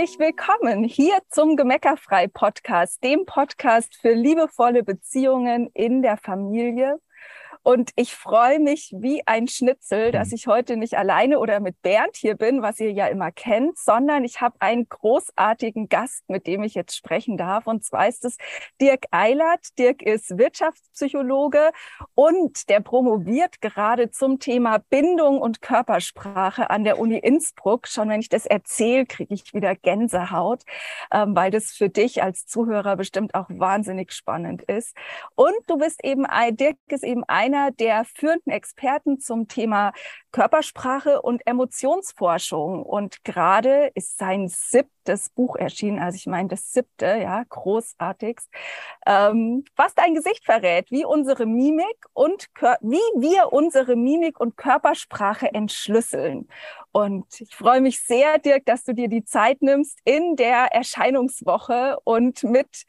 Herzlich willkommen hier zum Gemeckerfrei Podcast, dem Podcast für liebevolle Beziehungen in der Familie. Und ich freue mich wie ein Schnitzel, dass mhm. ich heute nicht alleine oder mit Bernd hier bin, was ihr ja immer kennt, sondern ich habe einen großartigen Gast, mit dem ich jetzt sprechen darf. Und zwar ist es Dirk Eilert. Dirk ist Wirtschaftspsychologe und der promoviert gerade zum Thema Bindung und Körpersprache an der Uni Innsbruck. Schon wenn ich das erzähle, kriege ich wieder Gänsehaut, ähm, weil das für dich als Zuhörer bestimmt auch wahnsinnig spannend ist. Und du bist eben, Dirk ist eben ein einer der führenden Experten zum Thema Körpersprache und Emotionsforschung. Und gerade ist sein siebtes Buch erschienen, also ich meine das siebte, ja, großartigst, ähm, was dein Gesicht verrät, wie unsere Mimik und wie wir unsere Mimik und Körpersprache entschlüsseln. Und ich freue mich sehr, Dirk, dass du dir die Zeit nimmst in der Erscheinungswoche und mit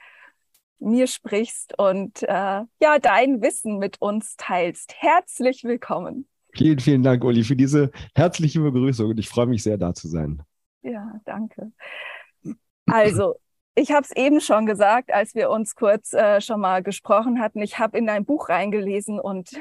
mir sprichst und äh, ja, dein Wissen mit uns teilst. Herzlich willkommen. Vielen, vielen Dank, Uli, für diese herzliche Begrüßung und ich freue mich sehr, da zu sein. Ja, danke. Also, ich habe es eben schon gesagt, als wir uns kurz äh, schon mal gesprochen hatten. Ich habe in dein Buch reingelesen und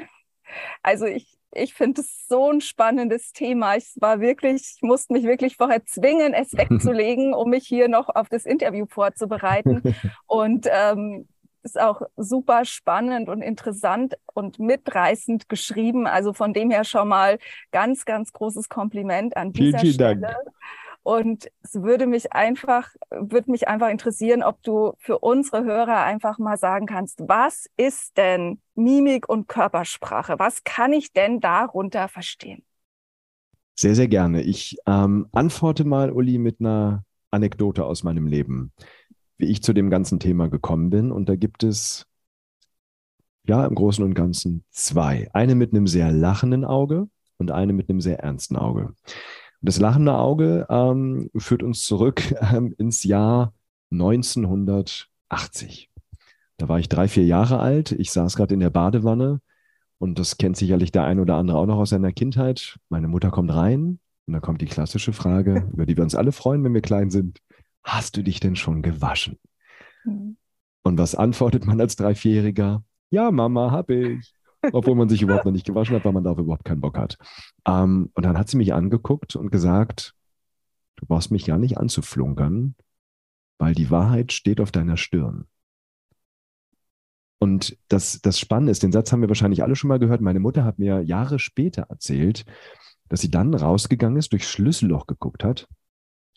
also ich, ich finde es so ein spannendes Thema. Ich war wirklich, ich musste mich wirklich vorher zwingen, es wegzulegen, um mich hier noch auf das Interview vorzubereiten. Und ähm, ist auch super spannend und interessant und mitreißend geschrieben. Also von dem her schon mal ganz, ganz großes Kompliment an dieser vielen, vielen Stelle. Dank. Und es würde mich einfach, würde mich einfach interessieren, ob du für unsere Hörer einfach mal sagen kannst, was ist denn Mimik und Körpersprache? Was kann ich denn darunter verstehen? Sehr, sehr gerne. Ich ähm, antworte mal, Uli, mit einer Anekdote aus meinem Leben, wie ich zu dem ganzen Thema gekommen bin. Und da gibt es ja im Großen und Ganzen zwei. Eine mit einem sehr lachenden Auge und eine mit einem sehr ernsten Auge. Das lachende Auge ähm, führt uns zurück ähm, ins Jahr 1980. Da war ich drei, vier Jahre alt. Ich saß gerade in der Badewanne und das kennt sicherlich der ein oder andere auch noch aus seiner Kindheit. Meine Mutter kommt rein und dann kommt die klassische Frage, über die wir uns alle freuen, wenn wir klein sind. Hast du dich denn schon gewaschen? Mhm. Und was antwortet man als Dreivierjähriger? Ja, Mama, hab ich obwohl man sich überhaupt noch nicht gewaschen hat, weil man darauf überhaupt keinen Bock hat. Ähm, und dann hat sie mich angeguckt und gesagt, du brauchst mich gar nicht anzuflunkern, weil die Wahrheit steht auf deiner Stirn. Und das, das Spannende ist, den Satz haben wir wahrscheinlich alle schon mal gehört. Meine Mutter hat mir Jahre später erzählt, dass sie dann rausgegangen ist, durchs Schlüsselloch geguckt hat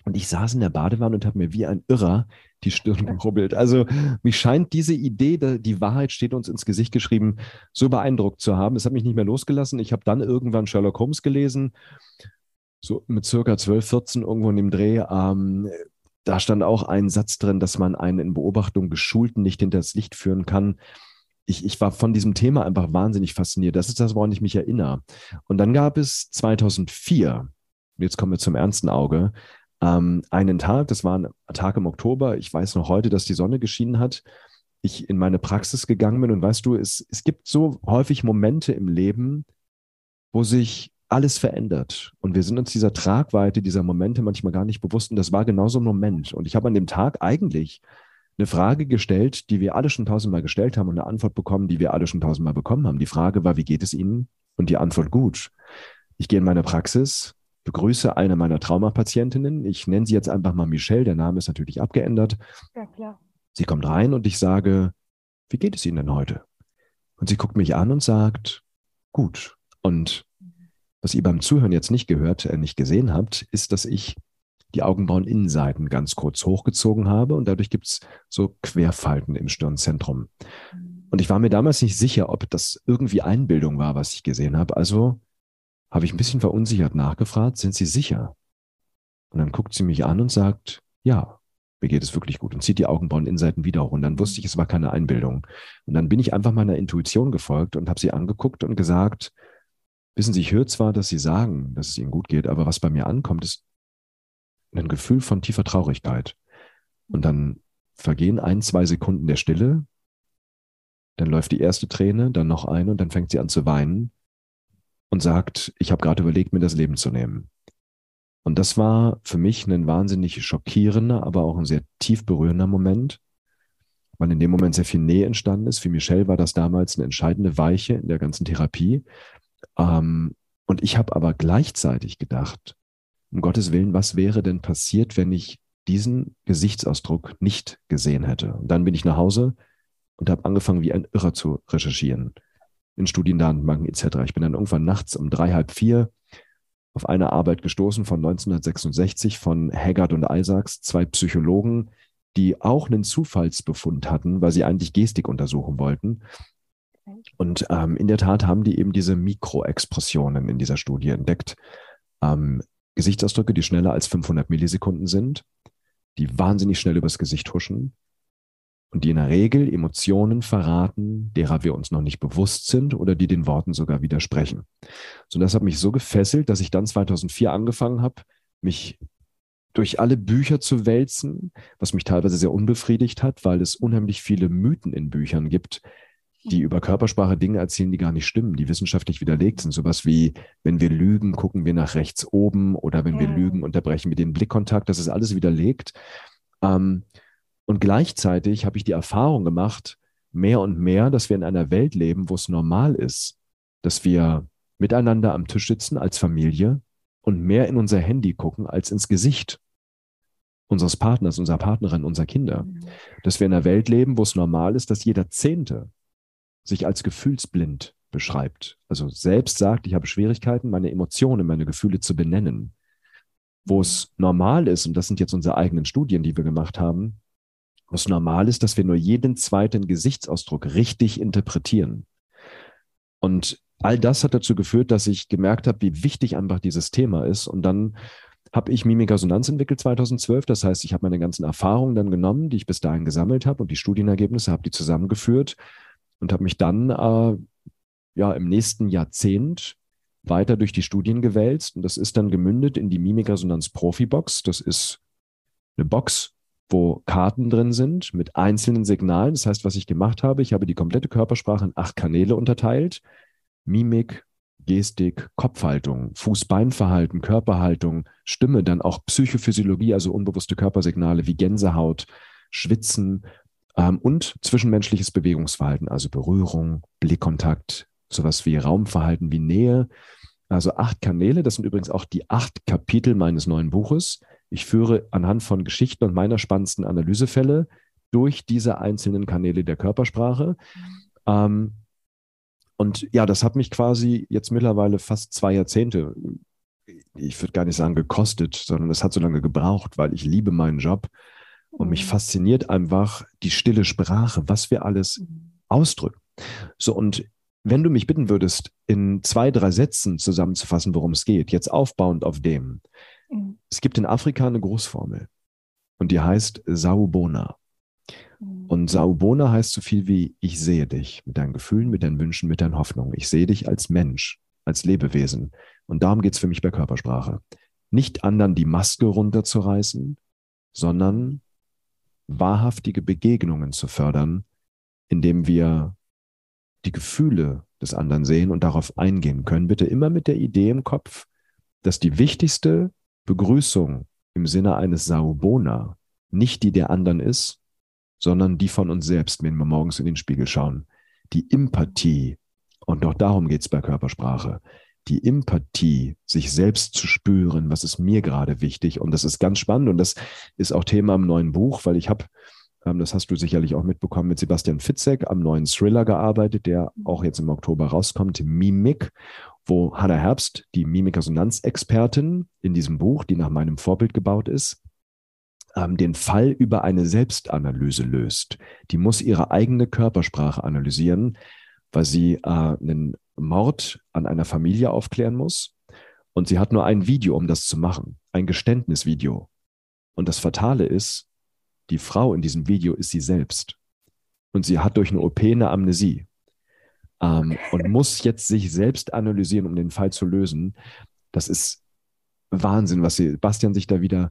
und ich saß in der Badewanne und habe mir wie ein Irrer die Stirn gerubbelt. Also mich scheint diese Idee, die Wahrheit steht uns ins Gesicht geschrieben, so beeindruckt zu haben. Es hat mich nicht mehr losgelassen. Ich habe dann irgendwann Sherlock Holmes gelesen, so mit circa 12, 14 irgendwo in dem Dreh. Ähm, da stand auch ein Satz drin, dass man einen in Beobachtung geschulten nicht hinter das Licht führen kann. Ich, ich war von diesem Thema einfach wahnsinnig fasziniert. Das ist das, woran ich mich erinnere. Und dann gab es 2004, jetzt kommen wir zum ernsten Auge, ähm, einen Tag, das war ein Tag im Oktober, ich weiß noch heute, dass die Sonne geschienen hat, ich in meine Praxis gegangen bin und weißt du, es, es gibt so häufig Momente im Leben, wo sich alles verändert. Und wir sind uns dieser Tragweite dieser Momente manchmal gar nicht bewusst. Und das war genau so ein Moment. Und ich habe an dem Tag eigentlich eine Frage gestellt, die wir alle schon tausendmal gestellt haben und eine Antwort bekommen, die wir alle schon tausendmal bekommen haben. Die Frage war, wie geht es Ihnen? Und die Antwort gut. Ich gehe in meine Praxis, begrüße eine meiner Traumapatientinnen. Ich nenne sie jetzt einfach mal Michelle. Der Name ist natürlich abgeändert. Ja, klar. Sie kommt rein und ich sage, wie geht es Ihnen denn heute? Und sie guckt mich an und sagt, gut. Und was ihr beim Zuhören jetzt nicht gehört, äh, nicht gesehen habt, ist, dass ich die Augenbrauen-Innenseiten ganz kurz hochgezogen habe und dadurch gibt es so Querfalten im Stirnzentrum. Mhm. Und ich war mir damals nicht sicher, ob das irgendwie Einbildung war, was ich gesehen habe. Also habe ich ein bisschen verunsichert nachgefragt, sind Sie sicher? Und dann guckt sie mich an und sagt, ja, mir geht es wirklich gut und zieht die Augenbrauen Innenseiten wieder hoch. Und dann wusste ich, es war keine Einbildung. Und dann bin ich einfach meiner Intuition gefolgt und habe sie angeguckt und gesagt, wissen Sie, ich höre zwar, dass Sie sagen, dass es Ihnen gut geht, aber was bei mir ankommt, ist ein Gefühl von tiefer Traurigkeit. Und dann vergehen ein, zwei Sekunden der Stille, dann läuft die erste Träne, dann noch eine und dann fängt sie an zu weinen und sagt, ich habe gerade überlegt, mir das Leben zu nehmen. Und das war für mich ein wahnsinnig schockierender, aber auch ein sehr tief berührender Moment, weil in dem Moment sehr viel Nähe entstanden ist. Für Michelle war das damals eine entscheidende Weiche in der ganzen Therapie. Ähm, und ich habe aber gleichzeitig gedacht, um Gottes Willen, was wäre denn passiert, wenn ich diesen Gesichtsausdruck nicht gesehen hätte? Und dann bin ich nach Hause und habe angefangen, wie ein Irrer zu recherchieren in Studiendatenbanken etc. Ich bin dann irgendwann nachts um drei, halb vier auf eine Arbeit gestoßen von 1966 von Haggard und Isaacs, zwei Psychologen, die auch einen Zufallsbefund hatten, weil sie eigentlich Gestik untersuchen wollten. Und ähm, in der Tat haben die eben diese Mikroexpressionen in dieser Studie entdeckt. Ähm, Gesichtsausdrücke, die schneller als 500 Millisekunden sind, die wahnsinnig schnell übers Gesicht huschen und die in der Regel Emotionen verraten, derer wir uns noch nicht bewusst sind oder die den Worten sogar widersprechen. So, das hat mich so gefesselt, dass ich dann 2004 angefangen habe, mich durch alle Bücher zu wälzen, was mich teilweise sehr unbefriedigt hat, weil es unheimlich viele Mythen in Büchern gibt, die über Körpersprache Dinge erzählen, die gar nicht stimmen, die wissenschaftlich widerlegt sind. Sowas wie, wenn wir lügen, gucken wir nach rechts oben oder wenn ja. wir lügen, unterbrechen wir den Blickkontakt. Das ist alles widerlegt. Ähm, und gleichzeitig habe ich die Erfahrung gemacht, mehr und mehr, dass wir in einer Welt leben, wo es normal ist, dass wir miteinander am Tisch sitzen als Familie und mehr in unser Handy gucken als ins Gesicht unseres Partners, unserer Partnerin, unserer Kinder. Mhm. Dass wir in einer Welt leben, wo es normal ist, dass jeder Zehnte sich als gefühlsblind beschreibt. Also selbst sagt, ich habe Schwierigkeiten, meine Emotionen, meine Gefühle zu benennen. Wo es normal ist, und das sind jetzt unsere eigenen Studien, die wir gemacht haben, was normal ist, dass wir nur jeden zweiten Gesichtsausdruck richtig interpretieren. Und all das hat dazu geführt, dass ich gemerkt habe, wie wichtig einfach dieses Thema ist. Und dann habe ich Mimikresonanz entwickelt 2012. Das heißt, ich habe meine ganzen Erfahrungen dann genommen, die ich bis dahin gesammelt habe und die Studienergebnisse, habe die zusammengeführt und habe mich dann äh, ja im nächsten Jahrzehnt weiter durch die Studien gewälzt. Und das ist dann gemündet in die Mimikresonanz Profi-Box. Das ist eine Box, wo Karten drin sind mit einzelnen Signalen. Das heißt, was ich gemacht habe, ich habe die komplette Körpersprache in acht Kanäle unterteilt. Mimik, Gestik, Kopfhaltung, Fuß-Bein-Verhalten, Körperhaltung, Stimme, dann auch Psychophysiologie, also unbewusste Körpersignale wie Gänsehaut, Schwitzen ähm, und zwischenmenschliches Bewegungsverhalten, also Berührung, Blickkontakt, sowas wie Raumverhalten, wie Nähe. Also acht Kanäle, das sind übrigens auch die acht Kapitel meines neuen Buches. Ich führe anhand von Geschichten und meiner spannendsten Analysefälle durch diese einzelnen Kanäle der Körpersprache. Ähm, und ja, das hat mich quasi jetzt mittlerweile fast zwei Jahrzehnte, ich würde gar nicht sagen gekostet, sondern es hat so lange gebraucht, weil ich liebe meinen Job und mich mhm. fasziniert einfach die stille Sprache, was wir alles mhm. ausdrücken. So, und wenn du mich bitten würdest, in zwei, drei Sätzen zusammenzufassen, worum es geht, jetzt aufbauend auf dem, Mhm. Es gibt in Afrika eine Großformel und die heißt Saubona. Mhm. Und Saubona heißt so viel wie ich sehe dich mit deinen Gefühlen, mit deinen Wünschen, mit deinen Hoffnungen. Ich sehe dich als Mensch, als Lebewesen. Und darum geht es für mich bei Körpersprache. Nicht anderen die Maske runterzureißen, sondern wahrhaftige Begegnungen zu fördern, indem wir die Gefühle des anderen sehen und darauf eingehen können. Bitte immer mit der Idee im Kopf, dass die wichtigste Begrüßung im Sinne eines Saubona nicht die der anderen ist, sondern die von uns selbst, wenn wir morgens in den Spiegel schauen. Die Empathie, und auch darum geht es bei Körpersprache, die Empathie, sich selbst zu spüren, was ist mir gerade wichtig. Und das ist ganz spannend und das ist auch Thema im neuen Buch, weil ich habe, ähm, das hast du sicherlich auch mitbekommen, mit Sebastian Fitzek am neuen Thriller gearbeitet, der auch jetzt im Oktober rauskommt, Mimik wo Hannah Herbst, die Mimikresonanzexpertin in diesem Buch, die nach meinem Vorbild gebaut ist, ähm, den Fall über eine Selbstanalyse löst. Die muss ihre eigene Körpersprache analysieren, weil sie äh, einen Mord an einer Familie aufklären muss. Und sie hat nur ein Video, um das zu machen, ein Geständnisvideo. Und das Fatale ist, die Frau in diesem Video ist sie selbst. Und sie hat durch eine OP eine Amnesie ähm, und muss jetzt sich selbst analysieren, um den Fall zu lösen. Das ist Wahnsinn, was Sebastian sich da wieder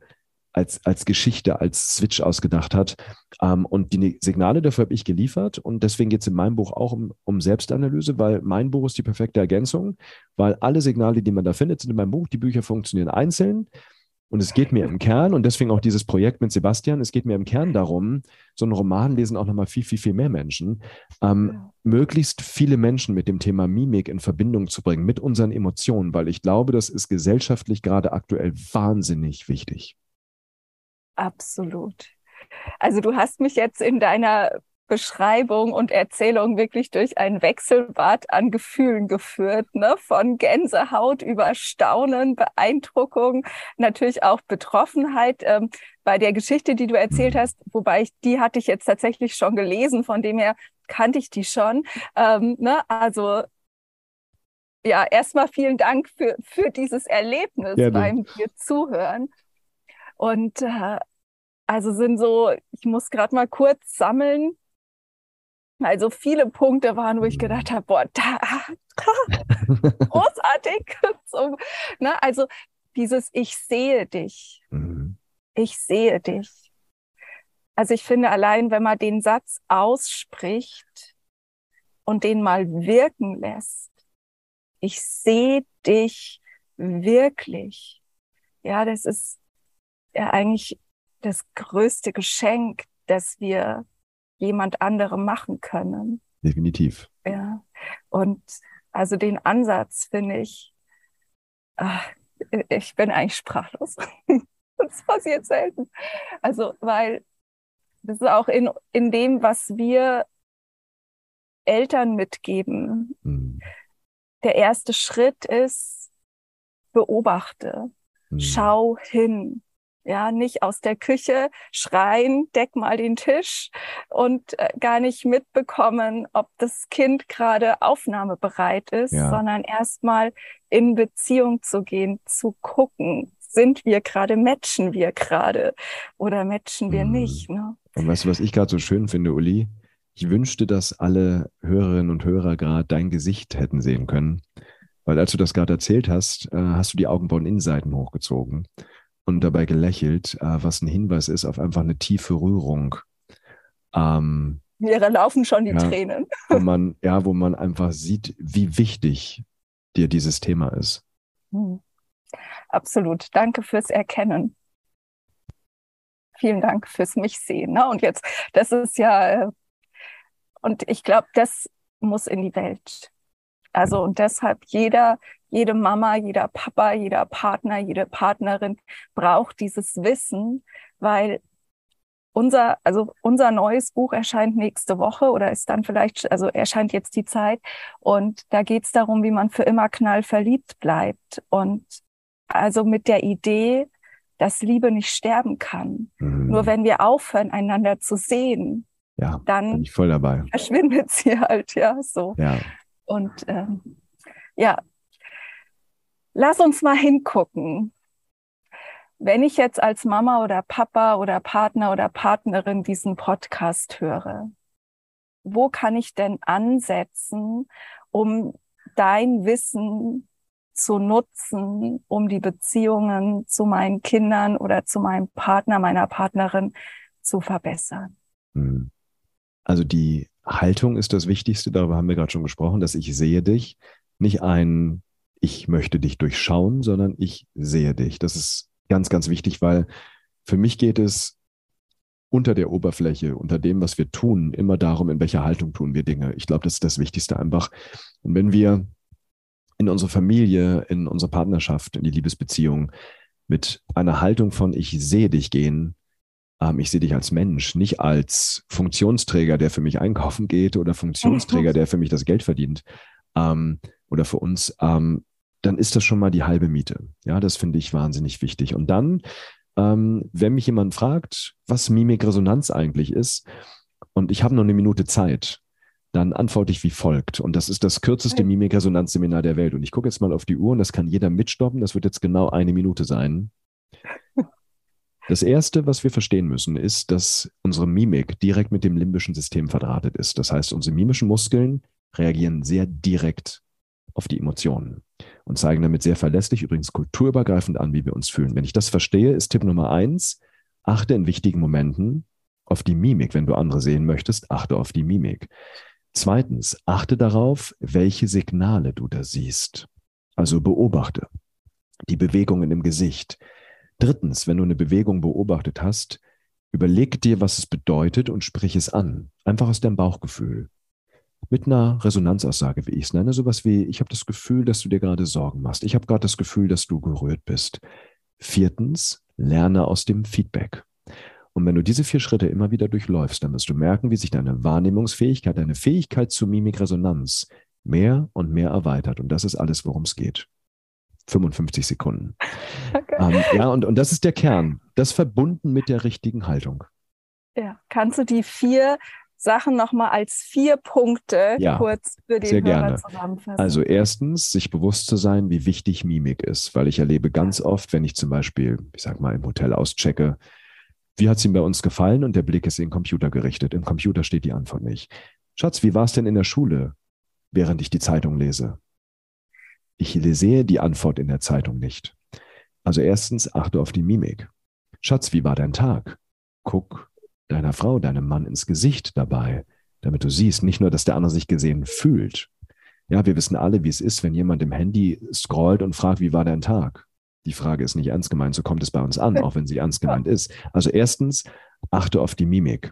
als, als Geschichte, als Switch ausgedacht hat. Ähm, und die Signale dafür habe ich geliefert. Und deswegen geht es in meinem Buch auch um, um Selbstanalyse, weil mein Buch ist die perfekte Ergänzung, weil alle Signale, die man da findet, sind in meinem Buch. Die Bücher funktionieren einzeln. Und es geht mir im Kern, und deswegen auch dieses Projekt mit Sebastian, es geht mir im Kern darum, so einen Roman lesen auch nochmal viel, viel, viel mehr Menschen, ähm, möglichst viele Menschen mit dem Thema Mimik in Verbindung zu bringen, mit unseren Emotionen, weil ich glaube, das ist gesellschaftlich gerade aktuell wahnsinnig wichtig. Absolut. Also du hast mich jetzt in deiner Beschreibung und Erzählung wirklich durch ein Wechselbad an Gefühlen geführt, ne? von Gänsehaut über Staunen, Beeindruckung, natürlich auch Betroffenheit. Ähm, bei der Geschichte, die du erzählt hast, wobei ich, die hatte ich jetzt tatsächlich schon gelesen, von dem her kannte ich die schon. Ähm, ne? Also ja, erstmal vielen Dank für, für dieses Erlebnis ja, beim dir zuhören. Und äh, also sind so, ich muss gerade mal kurz sammeln, also viele Punkte waren, wo ich gedacht habe, boah, da, großartig. so, ne? Also dieses Ich sehe dich. Mhm. Ich sehe dich. Also ich finde allein, wenn man den Satz ausspricht und den mal wirken lässt, ich sehe dich wirklich. Ja, das ist ja eigentlich das größte Geschenk, das wir jemand anderem machen können. Definitiv. Ja. Und also den Ansatz finde ich, ach, ich bin eigentlich sprachlos. das passiert selten. Also, weil das ist auch in, in dem, was wir Eltern mitgeben. Mhm. Der erste Schritt ist, beobachte, mhm. schau hin, ja, nicht aus der Küche schreien, deck mal den Tisch und äh, gar nicht mitbekommen, ob das Kind gerade aufnahmebereit ist, ja. sondern erstmal in Beziehung zu gehen, zu gucken, sind wir gerade, matchen wir gerade oder matchen wir mhm. nicht. Ne? Und weißt du, was ich gerade so schön finde, Uli? Ich wünschte, dass alle Hörerinnen und Hörer gerade dein Gesicht hätten sehen können. Weil als du das gerade erzählt hast, äh, hast du die Augenbrauen-Innenseiten hochgezogen und dabei gelächelt, äh, was ein Hinweis ist auf einfach eine tiefe Rührung. Ähm, Mir laufen schon die ja, Tränen. Wo man, ja, wo man einfach sieht, wie wichtig dir dieses Thema ist. Hm. Absolut. Danke fürs Erkennen. Vielen Dank fürs mich sehen. Ne? Und jetzt, das ist ja, äh, und ich glaube, das muss in die Welt. Also und deshalb jeder, jede Mama, jeder Papa, jeder Partner, jede Partnerin braucht dieses Wissen, weil unser, also unser neues Buch erscheint nächste Woche oder ist dann vielleicht, also erscheint jetzt die Zeit. Und da geht es darum, wie man für immer knallverliebt bleibt. Und also mit der Idee, dass Liebe nicht sterben kann. Mhm. Nur wenn wir aufhören, einander zu sehen, ja, dann voll dabei. verschwindet sie halt, ja, so. Ja. Und ähm, ja, Lass uns mal hingucken. Wenn ich jetzt als Mama oder Papa oder Partner oder Partnerin diesen Podcast höre, wo kann ich denn ansetzen, um dein Wissen zu nutzen, um die Beziehungen zu meinen Kindern oder zu meinem Partner, meiner Partnerin zu verbessern? Hm. Also die Haltung ist das Wichtigste, darüber haben wir gerade schon gesprochen, dass ich sehe dich, nicht ein ich möchte dich durchschauen, sondern ich sehe dich. Das ist ganz, ganz wichtig, weil für mich geht es unter der Oberfläche, unter dem, was wir tun, immer darum, in welcher Haltung tun wir Dinge. Ich glaube, das ist das Wichtigste einfach. Und wenn wir in unsere Familie, in unsere Partnerschaft, in die Liebesbeziehung mit einer Haltung von ich sehe dich gehen, ähm, ich sehe dich als Mensch, nicht als Funktionsträger, der für mich einkaufen geht oder Funktionsträger, der für mich das Geld verdient ähm, oder für uns, ähm, dann ist das schon mal die halbe Miete. Ja, das finde ich wahnsinnig wichtig. Und dann, ähm, wenn mich jemand fragt, was Mimikresonanz eigentlich ist, und ich habe noch eine Minute Zeit, dann antworte ich wie folgt. Und das ist das kürzeste Mimikresonanzseminar der Welt. Und ich gucke jetzt mal auf die Uhr und das kann jeder mitstoppen. Das wird jetzt genau eine Minute sein. Das Erste, was wir verstehen müssen, ist, dass unsere Mimik direkt mit dem limbischen System verdrahtet ist. Das heißt, unsere mimischen Muskeln reagieren sehr direkt auf die Emotionen und zeigen damit sehr verlässlich, übrigens kulturübergreifend an, wie wir uns fühlen. Wenn ich das verstehe, ist Tipp Nummer eins, achte in wichtigen Momenten auf die Mimik. Wenn du andere sehen möchtest, achte auf die Mimik. Zweitens, achte darauf, welche Signale du da siehst. Also beobachte die Bewegungen im Gesicht, Drittens, wenn du eine Bewegung beobachtet hast, überleg dir, was es bedeutet und sprich es an. Einfach aus deinem Bauchgefühl. Mit einer Resonanzaussage, wie ich es nenne, sowas wie, ich habe das Gefühl, dass du dir gerade Sorgen machst. Ich habe gerade das Gefühl, dass du gerührt bist. Viertens, lerne aus dem Feedback. Und wenn du diese vier Schritte immer wieder durchläufst, dann wirst du merken, wie sich deine Wahrnehmungsfähigkeit, deine Fähigkeit zur Mimikresonanz mehr und mehr erweitert. Und das ist alles, worum es geht. 55 Sekunden. Okay. Ähm, ja, und, und das ist der Kern. Das verbunden mit der richtigen Haltung. Ja, kannst du die vier Sachen nochmal als vier Punkte ja, kurz für den sehr Hörer gerne. zusammenfassen? Also erstens, sich bewusst zu sein, wie wichtig Mimik ist, weil ich erlebe ganz oft, wenn ich zum Beispiel, ich sag mal, im Hotel auschecke, wie hat es ihm bei uns gefallen? Und der Blick ist in den Computer gerichtet. Im Computer steht die Antwort nicht. Schatz, wie war es denn in der Schule, während ich die Zeitung lese? Ich sehe die Antwort in der Zeitung nicht. Also erstens, achte auf die Mimik. Schatz, wie war dein Tag? Guck deiner Frau, deinem Mann ins Gesicht dabei, damit du siehst, nicht nur, dass der andere sich gesehen fühlt. Ja, wir wissen alle, wie es ist, wenn jemand im Handy scrollt und fragt, wie war dein Tag? Die Frage ist nicht ernst gemeint, so kommt es bei uns an, auch wenn sie ernst gemeint ist. Also erstens, achte auf die Mimik.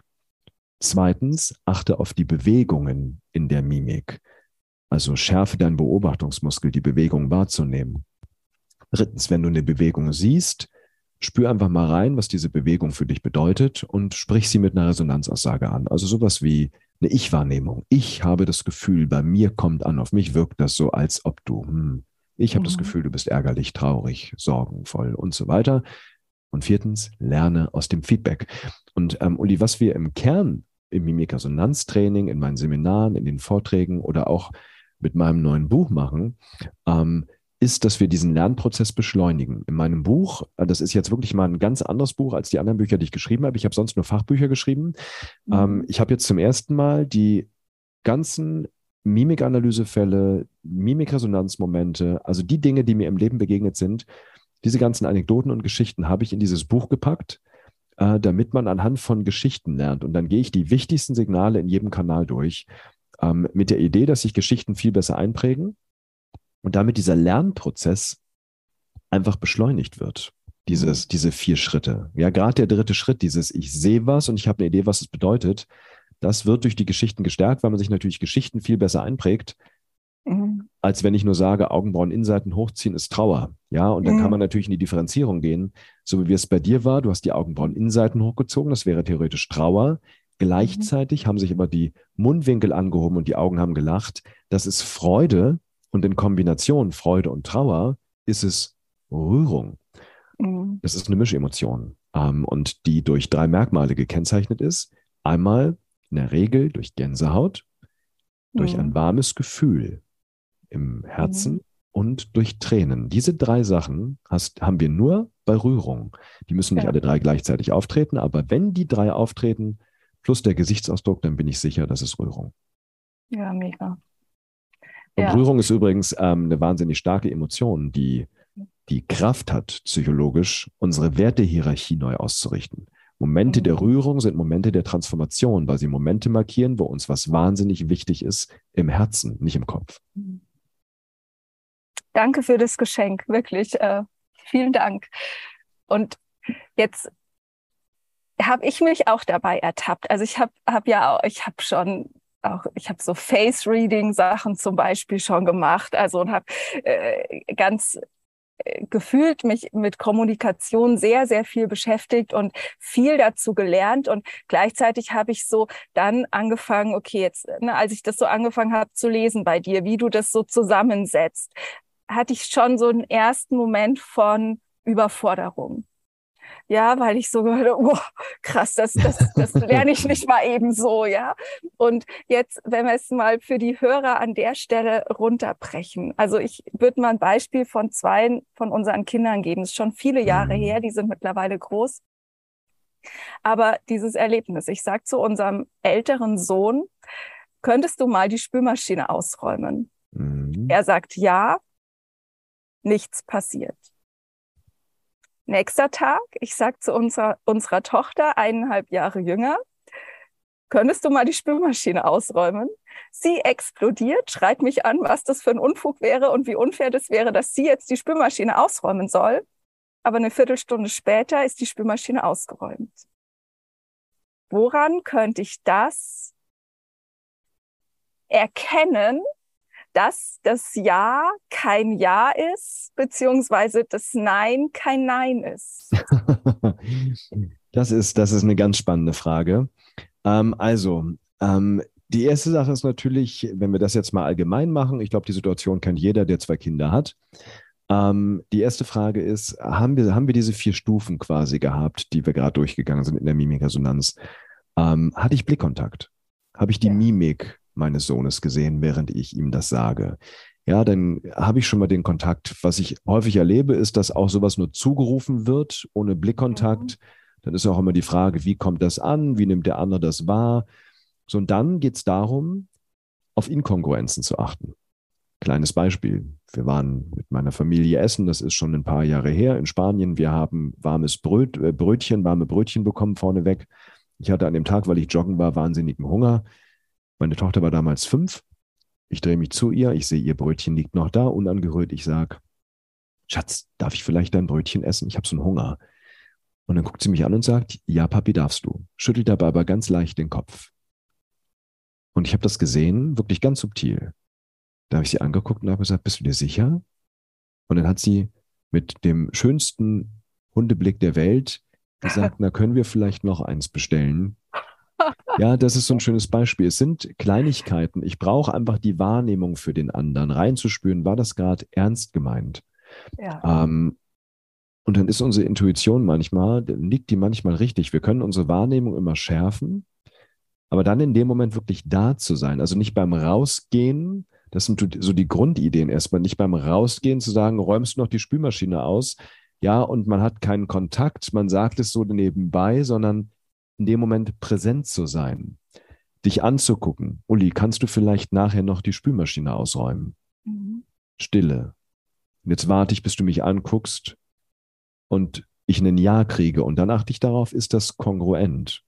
Zweitens, achte auf die Bewegungen in der Mimik. Also schärfe deinen Beobachtungsmuskel, die Bewegung wahrzunehmen. Drittens, wenn du eine Bewegung siehst, spür einfach mal rein, was diese Bewegung für dich bedeutet und sprich sie mit einer Resonanzaussage an. Also sowas wie eine Ich-Wahrnehmung. Ich habe das Gefühl, bei mir kommt an, auf mich wirkt das so, als ob du, hm, ich habe mhm. das Gefühl, du bist ärgerlich, traurig, sorgenvoll und so weiter. Und viertens, lerne aus dem Feedback. Und ähm, Uli, was wir im Kern im Mimikresonanztraining, in meinen Seminaren, in den Vorträgen oder auch mit meinem neuen Buch machen, ähm, ist, dass wir diesen Lernprozess beschleunigen. In meinem Buch, äh, das ist jetzt wirklich mal ein ganz anderes Buch als die anderen Bücher, die ich geschrieben habe. Ich habe sonst nur Fachbücher geschrieben. Mhm. Ähm, ich habe jetzt zum ersten Mal die ganzen Mimikanalysefälle, Mimikresonanzmomente, also die Dinge, die mir im Leben begegnet sind, diese ganzen Anekdoten und Geschichten habe ich in dieses Buch gepackt, äh, damit man anhand von Geschichten lernt. Und dann gehe ich die wichtigsten Signale in jedem Kanal durch, ähm, mit der Idee, dass sich Geschichten viel besser einprägen und damit dieser Lernprozess einfach beschleunigt wird. Dieses, diese vier Schritte. Ja, gerade der dritte Schritt, dieses Ich sehe was und ich habe eine Idee, was es bedeutet, das wird durch die Geschichten gestärkt, weil man sich natürlich Geschichten viel besser einprägt, mhm. als wenn ich nur sage, Augenbrauen Innenseiten hochziehen ist Trauer. Ja, und dann mhm. kann man natürlich in die Differenzierung gehen, so wie es bei dir war. Du hast die Augenbrauen Innenseiten hochgezogen, das wäre theoretisch Trauer. Gleichzeitig mhm. haben sich aber die Mundwinkel angehoben und die Augen haben gelacht. Das ist Freude und in Kombination Freude und Trauer ist es Rührung. Mhm. Das ist eine Mischemotion ähm, und die durch drei Merkmale gekennzeichnet ist. Einmal in der Regel durch Gänsehaut, durch ein mhm. warmes Gefühl im Herzen mhm. und durch Tränen. Diese drei Sachen hast, haben wir nur bei Rührung. Die müssen nicht ja. alle drei gleichzeitig auftreten, aber wenn die drei auftreten, plus der Gesichtsausdruck, dann bin ich sicher, das ist Rührung. Ja, mega. Und ja. Rührung ist übrigens ähm, eine wahnsinnig starke Emotion, die die Kraft hat, psychologisch unsere Wertehierarchie neu auszurichten. Momente der mhm. Rührung sind Momente der Transformation, weil sie Momente markieren, wo uns was wahnsinnig wichtig ist im Herzen, nicht im Kopf. Danke für das Geschenk, wirklich. Äh, vielen Dank. Und jetzt habe ich mich auch dabei ertappt. Also ich habe hab ja, ich habe schon auch, ich habe so Face-Reading-Sachen zum Beispiel schon gemacht, also und habe äh, ganz gefühlt mich mit Kommunikation sehr, sehr viel beschäftigt und viel dazu gelernt. Und gleichzeitig habe ich so dann angefangen, okay, jetzt, ne, als ich das so angefangen habe zu lesen bei dir, wie du das so zusammensetzt, hatte ich schon so einen ersten Moment von Überforderung. Ja, weil ich so gehört oh, krass, das, das, das lerne ich nicht mal eben so, ja. Und jetzt, wenn wir es mal für die Hörer an der Stelle runterbrechen. Also ich würde mal ein Beispiel von zwei von unseren Kindern geben. Das ist schon viele Jahre her, die sind mittlerweile groß. Aber dieses Erlebnis, ich sag zu unserem älteren Sohn, könntest du mal die Spülmaschine ausräumen? Mhm. Er sagt ja, nichts passiert. Nächster Tag, ich sag zu unserer, unserer Tochter, eineinhalb Jahre jünger, könntest du mal die Spülmaschine ausräumen? Sie explodiert, schreit mich an, was das für ein Unfug wäre und wie unfair das wäre, dass sie jetzt die Spülmaschine ausräumen soll. aber eine Viertelstunde später ist die Spülmaschine ausgeräumt. Woran könnte ich das erkennen, dass das Ja kein Ja ist, beziehungsweise das Nein kein Nein ist? das ist, das ist eine ganz spannende Frage. Ähm, also, ähm, die erste Sache ist natürlich, wenn wir das jetzt mal allgemein machen, ich glaube, die Situation kennt jeder, der zwei Kinder hat. Ähm, die erste Frage ist, haben wir, haben wir diese vier Stufen quasi gehabt, die wir gerade durchgegangen sind in der Mimikresonanz? Ähm, hatte ich Blickkontakt? Habe ich die ja. Mimik meines Sohnes gesehen, während ich ihm das sage? Ja, dann habe ich schon mal den Kontakt. Was ich häufig erlebe, ist, dass auch sowas nur zugerufen wird, ohne Blickkontakt. Mhm. Dann ist auch immer die Frage, wie kommt das an? Wie nimmt der andere das wahr? So, und dann geht es darum, auf Inkongruenzen zu achten. Kleines Beispiel. Wir waren mit meiner Familie essen, das ist schon ein paar Jahre her in Spanien. Wir haben warmes Bröt, äh, Brötchen, warme Brötchen bekommen vorneweg. Ich hatte an dem Tag, weil ich joggen war, wahnsinnigen Hunger. Meine Tochter war damals fünf. Ich drehe mich zu ihr, ich sehe, ihr Brötchen liegt noch da, unangerührt. Ich sage, Schatz, darf ich vielleicht dein Brötchen essen? Ich habe so einen Hunger. Und dann guckt sie mich an und sagt, ja, Papi, darfst du. Schüttelt dabei aber ganz leicht den Kopf. Und ich habe das gesehen, wirklich ganz subtil. Da habe ich sie angeguckt und habe gesagt, bist du dir sicher? Und dann hat sie mit dem schönsten Hundeblick der Welt gesagt, na können wir vielleicht noch eins bestellen? Ja, das ist so ein schönes Beispiel. Es sind Kleinigkeiten. Ich brauche einfach die Wahrnehmung für den anderen, reinzuspüren, war das gerade ernst gemeint? Ja. Ähm, und dann ist unsere Intuition manchmal, liegt die manchmal richtig. Wir können unsere Wahrnehmung immer schärfen, aber dann in dem Moment wirklich da zu sein, also nicht beim Rausgehen, das sind so die Grundideen erstmal, nicht beim Rausgehen zu sagen, räumst du noch die Spülmaschine aus, ja, und man hat keinen Kontakt, man sagt es so nebenbei, sondern in dem Moment präsent zu sein, dich anzugucken. Uli, kannst du vielleicht nachher noch die Spülmaschine ausräumen? Mhm. Stille. Und jetzt warte ich, bis du mich anguckst und ich ein Ja kriege und dann achte ich darauf, ist das kongruent?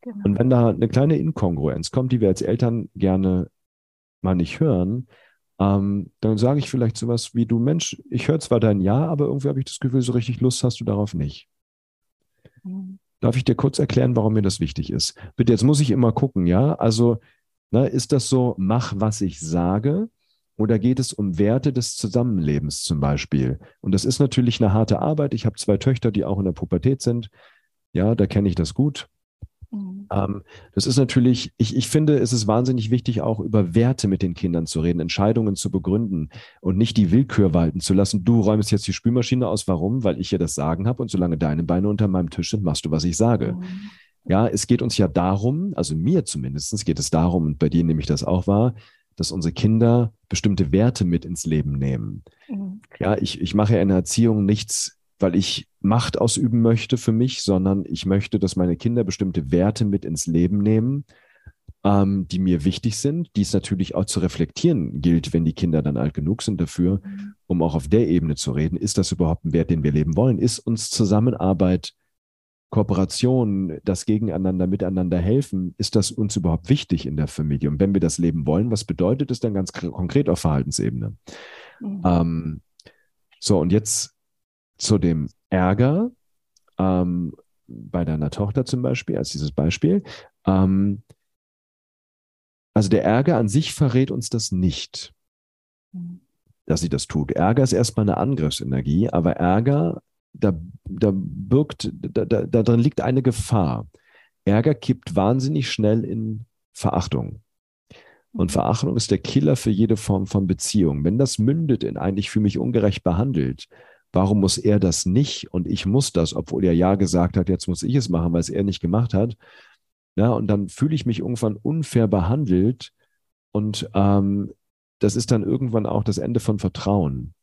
Genau. Und wenn da eine kleine Inkongruenz kommt, die wir als Eltern gerne mal nicht hören, ähm, dann sage ich vielleicht sowas wie, du Mensch, ich höre zwar dein Ja, aber irgendwie habe ich das Gefühl, so richtig Lust hast du darauf nicht. Mhm. Darf ich dir kurz erklären, warum mir das wichtig ist? Bitte, jetzt muss ich immer gucken, ja? Also, na, ist das so, mach, was ich sage? Oder geht es um Werte des Zusammenlebens zum Beispiel? Und das ist natürlich eine harte Arbeit. Ich habe zwei Töchter, die auch in der Pubertät sind. Ja, da kenne ich das gut. Mhm. Ähm, das ist natürlich, ich, ich finde, es ist wahnsinnig wichtig, auch über Werte mit den Kindern zu reden, Entscheidungen zu begründen und nicht die Willkür walten zu lassen. Du räumst jetzt die Spülmaschine aus. Warum? Weil ich hier das Sagen habe und solange deine Beine unter meinem Tisch sind, machst du, was ich sage. Mhm. Ja, es geht uns ja darum, also mir zumindest geht es darum, und bei dir nehme ich das auch wahr, dass unsere Kinder bestimmte Werte mit ins Leben nehmen. Mhm. Ja, ich, ich mache ja in der Erziehung nichts weil ich Macht ausüben möchte für mich, sondern ich möchte, dass meine Kinder bestimmte Werte mit ins Leben nehmen, ähm, die mir wichtig sind, die es natürlich auch zu reflektieren gilt, wenn die Kinder dann alt genug sind dafür, mhm. um auch auf der Ebene zu reden. Ist das überhaupt ein Wert, den wir leben wollen? Ist uns Zusammenarbeit, Kooperation, das Gegeneinander, Miteinander helfen, ist das uns überhaupt wichtig in der Familie? Und wenn wir das leben wollen, was bedeutet es dann ganz konkret auf Verhaltensebene? Mhm. Ähm, so, und jetzt zu dem Ärger ähm, bei deiner Tochter zum Beispiel, als dieses Beispiel. Ähm, also der Ärger an sich verrät uns das nicht, dass sie das tut. Ärger ist erstmal eine Angriffsenergie, aber Ärger, da, da birgt, da, da, da drin liegt eine Gefahr. Ärger kippt wahnsinnig schnell in Verachtung. Und Verachtung ist der Killer für jede Form von Beziehung. Wenn das mündet in ein, ich fühle mich ungerecht behandelt, Warum muss er das nicht und ich muss das, obwohl er ja gesagt hat, jetzt muss ich es machen, weil es er nicht gemacht hat. Ja, und dann fühle ich mich irgendwann unfair behandelt und ähm, das ist dann irgendwann auch das Ende von Vertrauen.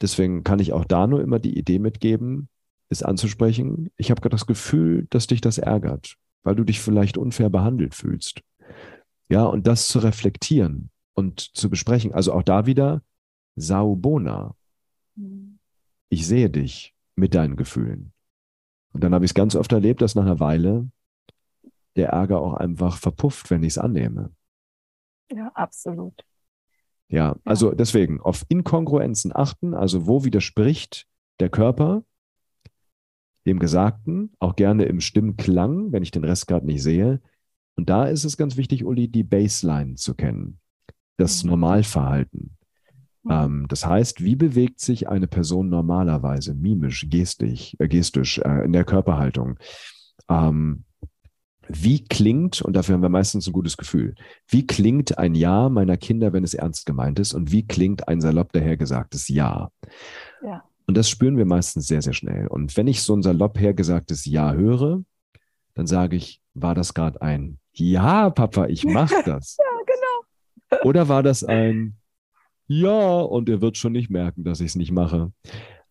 Deswegen kann ich auch da nur immer die Idee mitgeben, es anzusprechen. Ich habe gerade das Gefühl, dass dich das ärgert, weil du dich vielleicht unfair behandelt fühlst. Ja, und das zu reflektieren und zu besprechen. Also auch da wieder Saubona. Mhm ich sehe dich mit deinen Gefühlen. Und dann habe ich es ganz oft erlebt, dass nach einer Weile der Ärger auch einfach verpufft, wenn ich es annehme. Ja, absolut. Ja, also deswegen auf Inkongruenzen achten, also wo widerspricht der Körper, dem Gesagten, auch gerne im Stimmklang, wenn ich den Rest gerade nicht sehe. Und da ist es ganz wichtig, Uli, die Baseline zu kennen, das mhm. Normalverhalten. Mhm. Ähm, das heißt, wie bewegt sich eine Person normalerweise, mimisch, gestisch, äh, gestisch äh, in der Körperhaltung? Ähm, wie klingt, und dafür haben wir meistens ein gutes Gefühl, wie klingt ein Ja meiner Kinder, wenn es ernst gemeint ist, und wie klingt ein salopp dahergesagtes Ja? Ja. Und das spüren wir meistens sehr, sehr schnell. Und wenn ich so ein salopp hergesagtes Ja höre, dann sage ich, war das gerade ein Ja, Papa, ich mache das? ja, genau. Oder war das ein Ja, und er wird schon nicht merken, dass ich es nicht mache?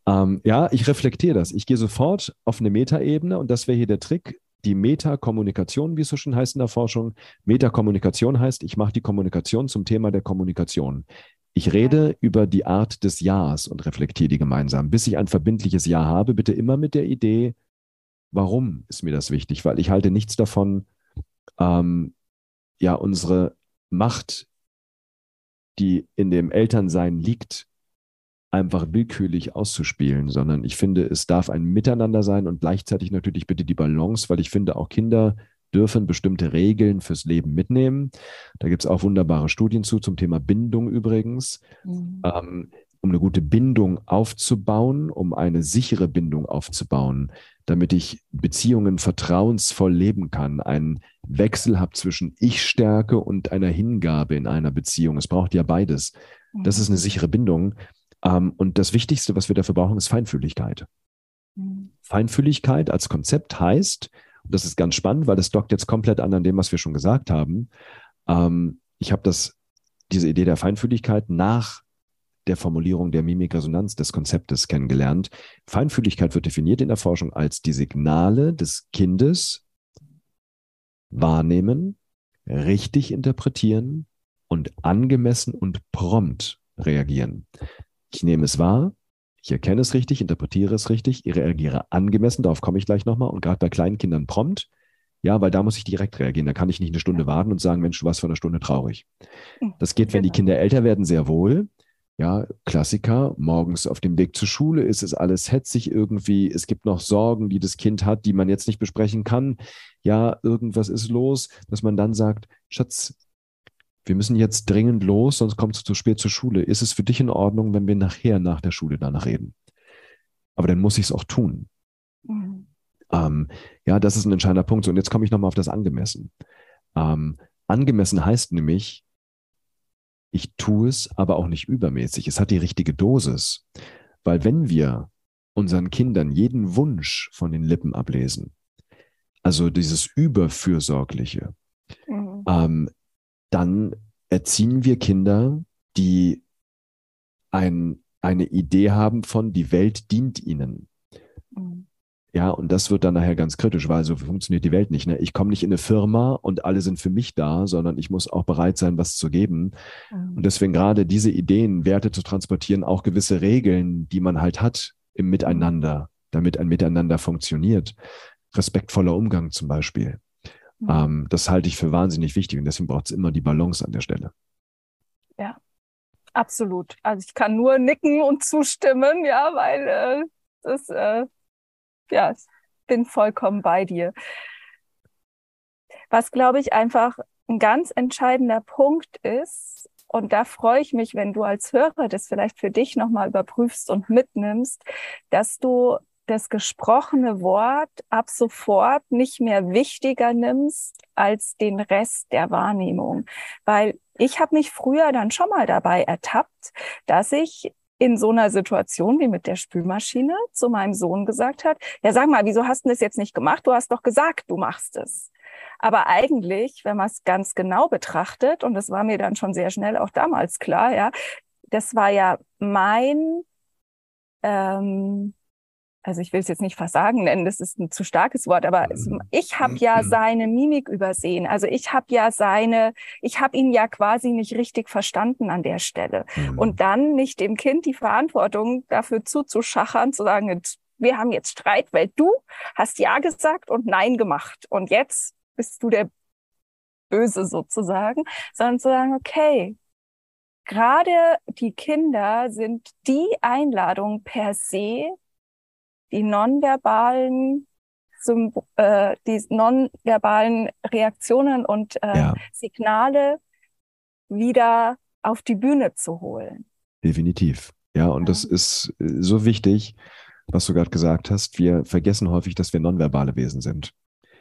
Ähm, ja, ich reflektiere das. Ich gehe sofort auf eine Metaebene und das wäre hier der Trick die Metakommunikation, wie es so schön heißt in der Forschung. Metakommunikation heißt, ich mache die Kommunikation zum Thema der Kommunikation. Ich rede über die Art des Ja's und reflektiere die gemeinsam. Bis ich ein verbindliches Ja habe, bitte immer mit der Idee, warum ist mir das wichtig? Weil ich halte nichts davon, ähm, ja, unsere Macht, die in dem Elternsein liegt, einfach willkürlich auszuspielen, sondern ich finde, es darf ein Miteinander sein und gleichzeitig natürlich bitte die Balance, weil ich finde, auch Kinder dürfen bestimmte Regeln fürs Leben mitnehmen. Da gibt es auch wunderbare Studien zu zum Thema Bindung übrigens. Mhm. Ähm, um eine gute Bindung aufzubauen, um eine sichere Bindung aufzubauen, damit ich Beziehungen vertrauensvoll leben kann, einen Wechsel habe zwischen Ich-Stärke und einer Hingabe in einer Beziehung. Es braucht ja beides. Das ist eine mhm. sichere Bindung. Ähm, und das Wichtigste, was wir dafür brauchen, ist Feinfühligkeit. Mhm. Feinfühligkeit als Konzept heißt, und das ist ganz spannend, weil das dockt jetzt komplett an an dem, was wir schon gesagt haben. Ähm, ich habe das, diese Idee der Feinfühligkeit nach der Formulierung der Mimikresonanz des Konzeptes kennengelernt. Feinfühligkeit wird definiert in der Forschung als die Signale des Kindes wahrnehmen, richtig interpretieren und angemessen und prompt reagieren. Ich nehme es wahr, ich erkenne es richtig, interpretiere es richtig, ich reagiere angemessen, darauf komme ich gleich nochmal. Und gerade bei kleinen Kindern prompt, ja, weil da muss ich direkt reagieren. Da kann ich nicht eine Stunde warten und sagen, Mensch, du warst vor einer Stunde traurig. Das geht, wenn die genau. Kinder älter werden, sehr wohl. Ja, Klassiker, morgens auf dem Weg zur Schule ist es alles hetzig irgendwie. Es gibt noch Sorgen, die das Kind hat, die man jetzt nicht besprechen kann. Ja, irgendwas ist los, dass man dann sagt, Schatz, wir müssen jetzt dringend los, sonst kommst du zu spät zur Schule. Ist es für dich in Ordnung, wenn wir nachher nach der Schule danach reden? Aber dann muss ich es auch tun. Mhm. Ähm, ja, das ist ein entscheidender Punkt. Und jetzt komme ich nochmal auf das angemessen. Ähm, angemessen heißt nämlich, ich tue es, aber auch nicht übermäßig. Es hat die richtige Dosis. Weil wenn wir unseren Kindern jeden Wunsch von den Lippen ablesen, also dieses Überfürsorgliche, mhm. ähm, dann erziehen wir Kinder, die ein, eine Idee haben von, die Welt dient ihnen. Mhm. Ja, und das wird dann nachher ganz kritisch, weil so funktioniert die Welt nicht. Ne? Ich komme nicht in eine Firma und alle sind für mich da, sondern ich muss auch bereit sein, was zu geben. Und deswegen gerade diese Ideen, Werte zu transportieren, auch gewisse Regeln, die man halt hat im Miteinander, damit ein Miteinander funktioniert. Respektvoller Umgang zum Beispiel. Mhm. Ähm, das halte ich für wahnsinnig wichtig und deswegen braucht es immer die Balance an der Stelle. Ja, absolut. Also ich kann nur nicken und zustimmen, ja, weil äh, das, äh, ja, ich bin vollkommen bei dir. Was, glaube ich, einfach ein ganz entscheidender Punkt ist, und da freue ich mich, wenn du als Hörer das vielleicht für dich nochmal überprüfst und mitnimmst, dass du das gesprochene Wort ab sofort nicht mehr wichtiger nimmst als den Rest der Wahrnehmung. Weil ich habe mich früher dann schon mal dabei ertappt, dass ich in so einer Situation wie mit der Spülmaschine zu meinem Sohn gesagt hat, ja sag mal, wieso hast du das jetzt nicht gemacht? Du hast doch gesagt, du machst es. Aber eigentlich, wenn man es ganz genau betrachtet, und das war mir dann schon sehr schnell auch damals klar, ja, das war ja mein ähm, also ich will es jetzt nicht Versagen nennen, das ist ein zu starkes Wort, aber mhm. ich habe ja mhm. seine Mimik übersehen. Also ich habe ja seine, ich habe ihn ja quasi nicht richtig verstanden an der Stelle. Mhm. Und dann nicht dem Kind die Verantwortung dafür zuzuschachern, zu sagen, wir haben jetzt Streit, weil du hast Ja gesagt und Nein gemacht. Und jetzt bist du der Böse sozusagen, sondern zu sagen, okay, gerade die Kinder sind die Einladung per se, die nonverbalen äh, die nonverbalen Reaktionen und äh, ja. Signale wieder auf die Bühne zu holen. Definitiv. Ja, und ja. das ist äh, so wichtig, was du gerade gesagt hast. Wir vergessen häufig, dass wir nonverbale Wesen sind.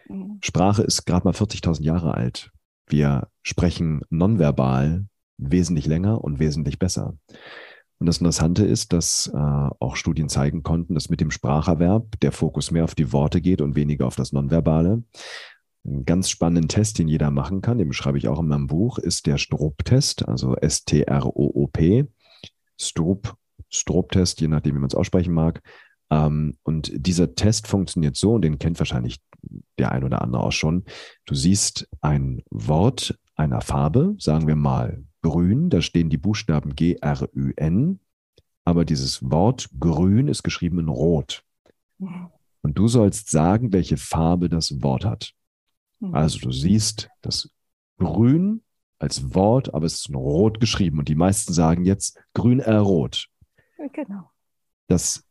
Mhm. Sprache ist gerade mal 40.000 Jahre alt. Wir sprechen nonverbal wesentlich länger und wesentlich besser. Und das Interessante ist, dass äh, auch Studien zeigen konnten, dass mit dem Spracherwerb der Fokus mehr auf die Worte geht und weniger auf das Nonverbale. Ein ganz spannenden Test, den jeder machen kann, den beschreibe ich auch in meinem Buch, ist der Stroop-Test, also S-T-R-O-O-P. Stroop, Stroop-Test, je nachdem, wie man es aussprechen mag. Ähm, und dieser Test funktioniert so, und den kennt wahrscheinlich der ein oder andere auch schon. Du siehst ein Wort einer Farbe, sagen wir mal grün, da stehen die Buchstaben G, R, Ü, N, aber dieses Wort grün ist geschrieben in rot. Und du sollst sagen, welche Farbe das Wort hat. Mhm. Also du siehst das grün als Wort, aber es ist in rot geschrieben und die meisten sagen jetzt grün, R, rot. Genau. Das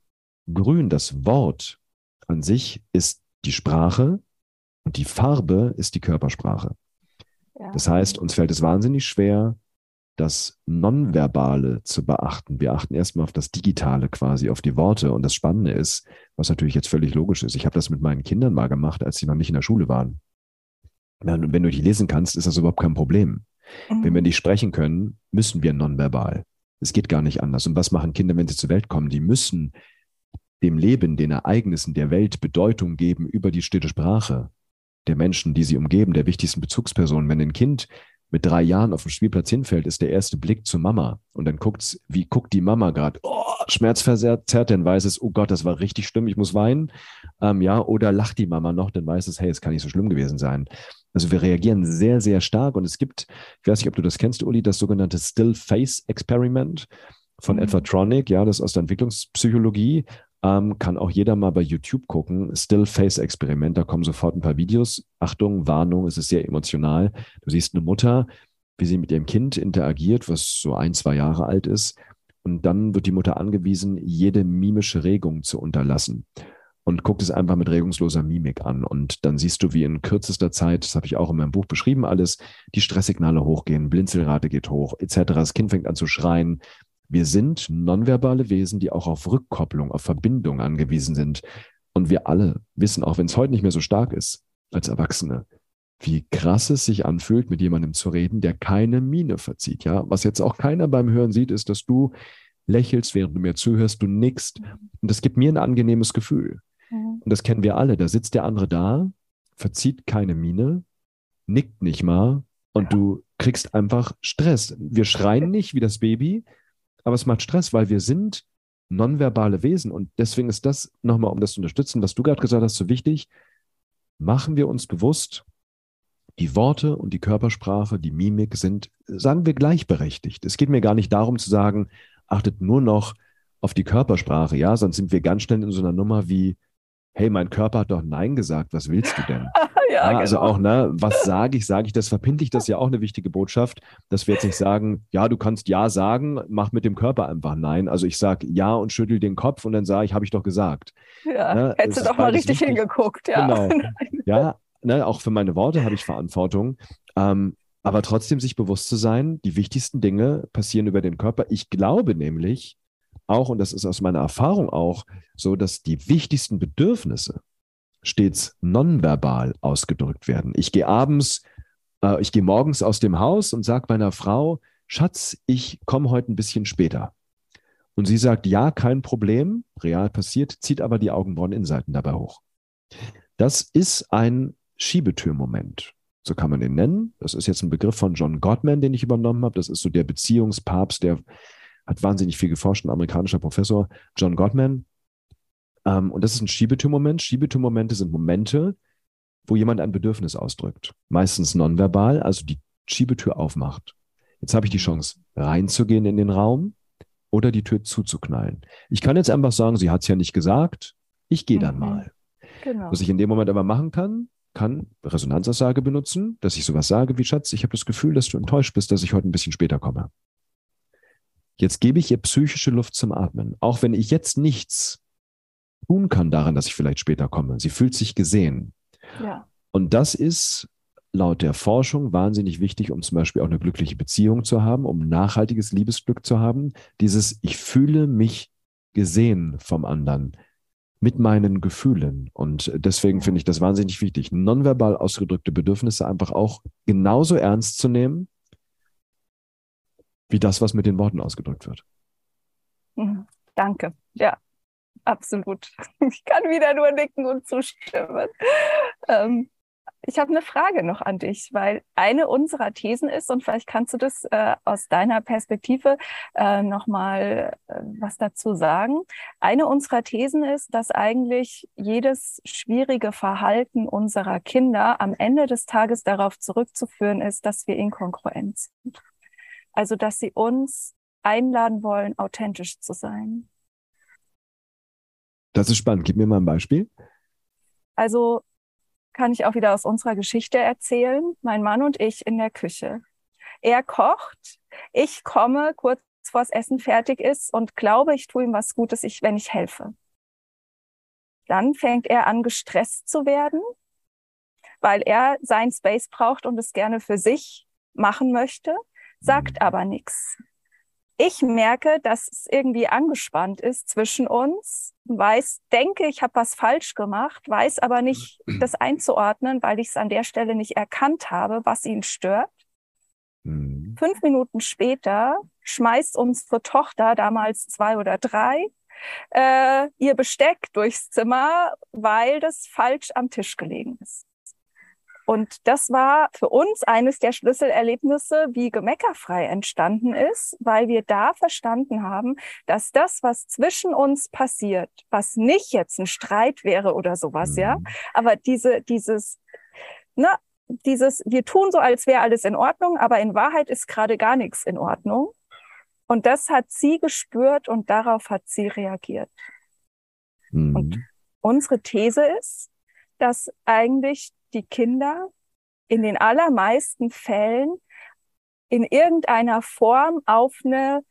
Grün, das Wort an sich ist die Sprache und die Farbe ist die Körpersprache. Ja. Das heißt, uns fällt es wahnsinnig schwer, das Nonverbale zu beachten. Wir achten erstmal auf das Digitale quasi, auf die Worte. Und das Spannende ist, was natürlich jetzt völlig logisch ist, ich habe das mit meinen Kindern mal gemacht, als sie noch nicht in der Schule waren. Und wenn du nicht lesen kannst, ist das überhaupt kein Problem. Mhm. Wenn wir nicht sprechen können, müssen wir nonverbal. Es geht gar nicht anders. Und was machen Kinder, wenn sie zur Welt kommen? Die müssen dem Leben, den Ereignissen der Welt Bedeutung geben über die stille Sprache der Menschen, die sie umgeben, der wichtigsten Bezugspersonen. Wenn ein Kind mit drei Jahren auf dem Spielplatz hinfällt, ist der erste Blick zur Mama. Und dann guckt's, wie guckt die Mama gerade? Oh, schmerzverzerrt, dann weiß es, oh Gott, das war richtig schlimm, ich muss weinen. Ähm, ja, oder lacht die Mama noch, dann weiß es, hey, es kann nicht so schlimm gewesen sein. Also wir reagieren sehr, sehr stark. Und es gibt, ich weiß nicht, ob du das kennst, Uli, das sogenannte Still Face Experiment von mhm. Edward Tronick, ja, das ist aus der Entwicklungspsychologie. Ähm, kann auch jeder mal bei YouTube gucken. Still Face Experiment, da kommen sofort ein paar Videos. Achtung, Warnung, es ist sehr emotional. Du siehst eine Mutter, wie sie mit ihrem Kind interagiert, was so ein, zwei Jahre alt ist. Und dann wird die Mutter angewiesen, jede mimische Regung zu unterlassen und guckt es einfach mit regungsloser Mimik an. Und dann siehst du, wie in kürzester Zeit, das habe ich auch in meinem Buch beschrieben, alles, die Stresssignale hochgehen, Blinzelrate geht hoch, etc. Das Kind fängt an zu schreien, wir sind nonverbale Wesen, die auch auf Rückkopplung, auf Verbindung angewiesen sind. Und wir alle wissen, auch wenn es heute nicht mehr so stark ist als Erwachsene, wie krass es sich anfühlt, mit jemandem zu reden, der keine Miene verzieht. Ja, was jetzt auch keiner beim Hören sieht, ist, dass du lächelst, während du mir zuhörst, du nickst. Und das gibt mir ein angenehmes Gefühl. Mhm. Und das kennen wir alle. Da sitzt der andere da, verzieht keine Miene, nickt nicht mal und du kriegst einfach Stress. Wir schreien nicht wie das Baby, aber es macht Stress, weil wir sind nonverbale Wesen. Und deswegen ist das nochmal, um das zu unterstützen, was du gerade gesagt hast, so wichtig. Machen wir uns bewusst, die Worte und die Körpersprache, die Mimik sind, sagen wir, gleichberechtigt. Es geht mir gar nicht darum zu sagen, achtet nur noch auf die Körpersprache, ja, sonst sind wir ganz schnell in so einer Nummer wie, hey, mein Körper hat doch Nein gesagt, was willst du denn? ja, ja, also genau. auch, ne, was sage ich, sage ich das, verbindlich, das ist ja auch eine wichtige Botschaft, dass wir jetzt nicht sagen, ja, du kannst Ja sagen, mach mit dem Körper einfach Nein. Also ich sage Ja und schüttel den Kopf und dann sage ich, habe ich doch gesagt. Ja, ne? hättest du doch mal richtig wichtig. hingeguckt, ja. Genau. ja, ne, auch für meine Worte habe ich Verantwortung. Ähm, aber trotzdem sich bewusst zu sein, die wichtigsten Dinge passieren über den Körper. Ich glaube nämlich, auch, und das ist aus meiner Erfahrung auch so, dass die wichtigsten Bedürfnisse stets nonverbal ausgedrückt werden. Ich gehe abends, äh, ich gehe morgens aus dem Haus und sage meiner Frau, Schatz, ich komme heute ein bisschen später. Und sie sagt, ja, kein Problem, real passiert, zieht aber die Augenbrauen-Innenseiten dabei hoch. Das ist ein Schiebetürmoment. So kann man den nennen. Das ist jetzt ein Begriff von John Gottman, den ich übernommen habe. Das ist so der Beziehungspapst, der hat wahnsinnig viel geforscht, ein amerikanischer Professor, John Gottman. Ähm, und das ist ein Schiebetürmoment. Schiebetürmomente sind Momente, wo jemand ein Bedürfnis ausdrückt. Meistens nonverbal, also die Schiebetür aufmacht. Jetzt habe ich die Chance, reinzugehen in den Raum oder die Tür zuzuknallen. Ich kann jetzt einfach sagen, sie hat es ja nicht gesagt, ich gehe dann mhm. mal. Genau. Was ich in dem Moment aber machen kann, kann Resonanzaussage benutzen, dass ich sowas sage wie Schatz, ich habe das Gefühl, dass du enttäuscht bist, dass ich heute ein bisschen später komme. Jetzt gebe ich ihr psychische Luft zum Atmen. Auch wenn ich jetzt nichts tun kann daran, dass ich vielleicht später komme. Sie fühlt sich gesehen. Ja. Und das ist laut der Forschung wahnsinnig wichtig, um zum Beispiel auch eine glückliche Beziehung zu haben, um nachhaltiges Liebesglück zu haben. Dieses, ich fühle mich gesehen vom anderen mit meinen Gefühlen. Und deswegen finde ich das wahnsinnig wichtig, nonverbal ausgedrückte Bedürfnisse einfach auch genauso ernst zu nehmen, wie das, was mit den Worten ausgedrückt wird. Mhm. Danke. Ja, absolut. Ich kann wieder nur nicken und zustimmen. Ähm, ich habe eine Frage noch an dich, weil eine unserer Thesen ist, und vielleicht kannst du das äh, aus deiner Perspektive äh, nochmal äh, was dazu sagen. Eine unserer Thesen ist, dass eigentlich jedes schwierige Verhalten unserer Kinder am Ende des Tages darauf zurückzuführen ist, dass wir inkongruent sind. Also, dass sie uns einladen wollen, authentisch zu sein. Das ist spannend. Gib mir mal ein Beispiel. Also kann ich auch wieder aus unserer Geschichte erzählen. Mein Mann und ich in der Küche. Er kocht, ich komme kurz vor das Essen fertig ist und glaube, ich tue ihm was Gutes, ich, wenn ich helfe. Dann fängt er an, gestresst zu werden, weil er sein Space braucht und es gerne für sich machen möchte, sagt aber nichts ich merke, dass es irgendwie angespannt ist zwischen uns, weiß, denke, ich habe was falsch gemacht, weiß aber nicht, das einzuordnen, weil ich es an der Stelle nicht erkannt habe, was ihn stört. Mhm. Fünf Minuten später schmeißt unsere Tochter, damals zwei oder drei, äh, ihr Besteck durchs Zimmer, weil das falsch am Tisch gelegen ist. Und das war für uns eines der Schlüsselerlebnisse, wie gemeckerfrei entstanden ist, weil wir da verstanden haben, dass das, was zwischen uns passiert, was nicht jetzt ein Streit wäre oder sowas, mhm. ja, aber diese, dieses, ne, dieses, wir tun so, als wäre alles in Ordnung, aber in Wahrheit ist gerade gar nichts in Ordnung. Und das hat sie gespürt und darauf hat sie reagiert. Mhm. Und unsere These ist, dass eigentlich die Kinder in den allermeisten Fällen in irgendeiner Form auf eine,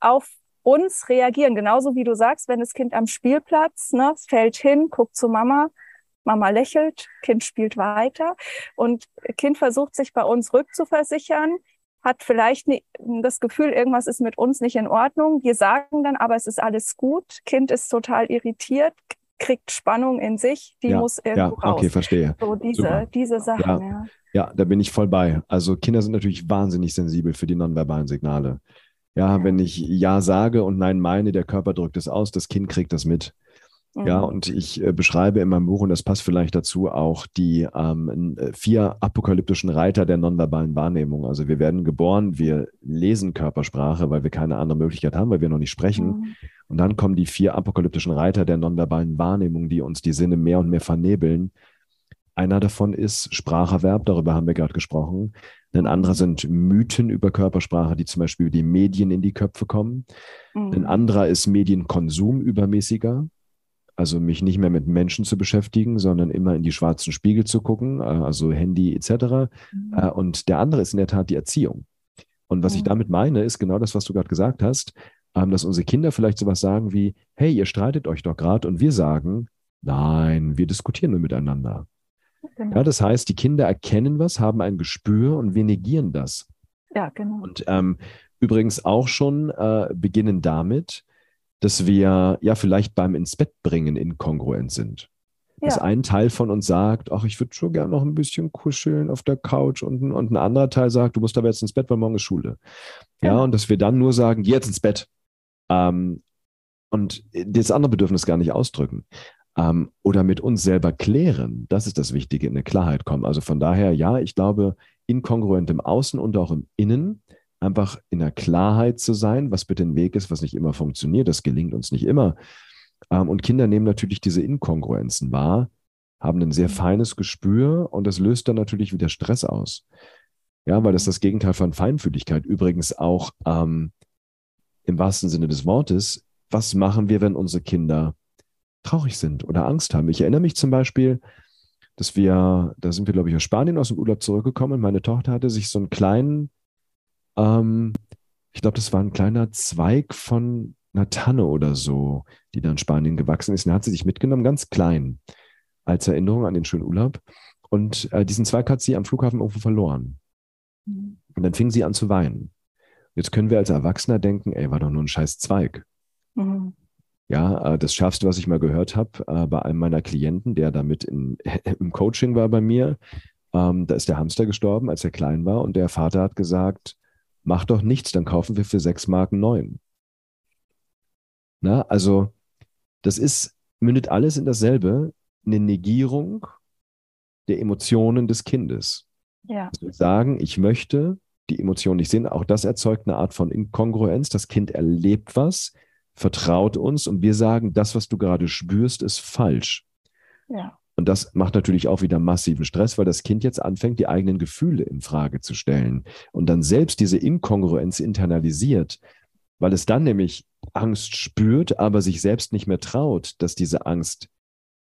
auf uns reagieren. Genauso wie du sagst, wenn das Kind am Spielplatz, ne, fällt hin, guckt zu Mama, Mama lächelt, Kind spielt weiter und Kind versucht sich bei uns rückzuversichern, hat vielleicht das Gefühl, irgendwas ist mit uns nicht in Ordnung. Wir sagen dann, aber es ist alles gut. Kind ist total irritiert, kriegt Spannung in sich, die ja, muss irgendwo ja, raus. Okay, verstehe. So diese, diese Sachen, ja. ja. Ja, da bin ich voll bei. Also Kinder sind natürlich wahnsinnig sensibel für die nonverbalen Signale. Ja, wenn ich Ja sage und Nein meine, der Körper drückt es aus, das Kind kriegt das mit. Ja, mhm. und ich äh, beschreibe in meinem Buch, und das passt vielleicht dazu, auch die ähm, äh, vier apokalyptischen Reiter der nonverbalen Wahrnehmung. Also wir werden geboren, wir lesen Körpersprache, weil wir keine andere Möglichkeit haben, weil wir noch nicht sprechen. Mhm. Und dann kommen die vier apokalyptischen Reiter der nonverbalen Wahrnehmung, die uns die Sinne mehr und mehr vernebeln. Einer davon ist Spracherwerb, darüber haben wir gerade gesprochen. Ein anderer sind Mythen über Körpersprache, die zum Beispiel über die Medien in die Köpfe kommen. Mhm. Ein anderer ist Medienkonsum übermäßiger also mich nicht mehr mit Menschen zu beschäftigen, sondern immer in die schwarzen Spiegel zu gucken, äh, also Handy etc. Mhm. Äh, und der andere ist in der Tat die Erziehung. Und was mhm. ich damit meine, ist genau das, was du gerade gesagt hast, ähm, dass unsere Kinder vielleicht sowas sagen wie, hey, ihr streitet euch doch gerade und wir sagen, nein, wir diskutieren nur miteinander. Genau. Ja, das heißt, die Kinder erkennen was, haben ein Gespür und wir negieren das. Ja, genau. Und ähm, übrigens auch schon äh, beginnen damit, dass wir ja vielleicht beim ins Bett bringen inkongruent sind. Ja. Dass ein Teil von uns sagt, ach, ich würde schon gerne noch ein bisschen kuscheln auf der Couch und, und ein anderer Teil sagt, du musst aber jetzt ins Bett, weil morgen ist Schule. Ja, ja und dass wir dann nur sagen, geh jetzt ins Bett. Ähm, und das andere Bedürfnis gar nicht ausdrücken. Ähm, oder mit uns selber klären. Das ist das Wichtige, in eine Klarheit kommen. Also von daher, ja, ich glaube, inkongruent im Außen und auch im Innen einfach in der Klarheit zu sein, was bitte ein Weg ist, was nicht immer funktioniert. Das gelingt uns nicht immer. Ähm, und Kinder nehmen natürlich diese Inkongruenzen wahr, haben ein sehr mhm. feines Gespür und das löst dann natürlich wieder Stress aus. Ja, weil das ist das Gegenteil von Feinfühligkeit. Übrigens auch ähm, im wahrsten Sinne des Wortes, was machen wir, wenn unsere Kinder traurig sind oder Angst haben? Ich erinnere mich zum Beispiel, dass wir, da sind wir, glaube ich, aus Spanien aus dem Urlaub zurückgekommen. Meine Tochter hatte sich so einen kleinen ähm, ich glaube, das war ein kleiner Zweig von einer Tanne oder so, die dann in Spanien gewachsen ist. Und hat sie sich mitgenommen, ganz klein, als Erinnerung an den schönen Urlaub. Und äh, diesen Zweig hat sie am Flughafen irgendwo verloren. Mhm. Und dann fing sie an zu weinen. Jetzt können wir als Erwachsener denken, ey, war doch nur ein scheiß Zweig. Mhm. Ja, äh, das Schärfste, was ich mal gehört habe äh, bei einem meiner Klienten, der damit in, im Coaching war bei mir, ähm, da ist der Hamster gestorben, als er klein war und der Vater hat gesagt, mach doch nichts, dann kaufen wir für sechs Marken neuen. Na, also das ist, mündet alles in dasselbe, eine Negierung der Emotionen des Kindes. Ja. Also sagen, ich möchte die Emotionen nicht sehen. Auch das erzeugt eine Art von Inkongruenz. Das Kind erlebt was, vertraut uns und wir sagen, das, was du gerade spürst, ist falsch. Ja. Und das macht natürlich auch wieder massiven Stress, weil das Kind jetzt anfängt, die eigenen Gefühle in Frage zu stellen und dann selbst diese Inkongruenz internalisiert, weil es dann nämlich Angst spürt, aber sich selbst nicht mehr traut, dass diese Angst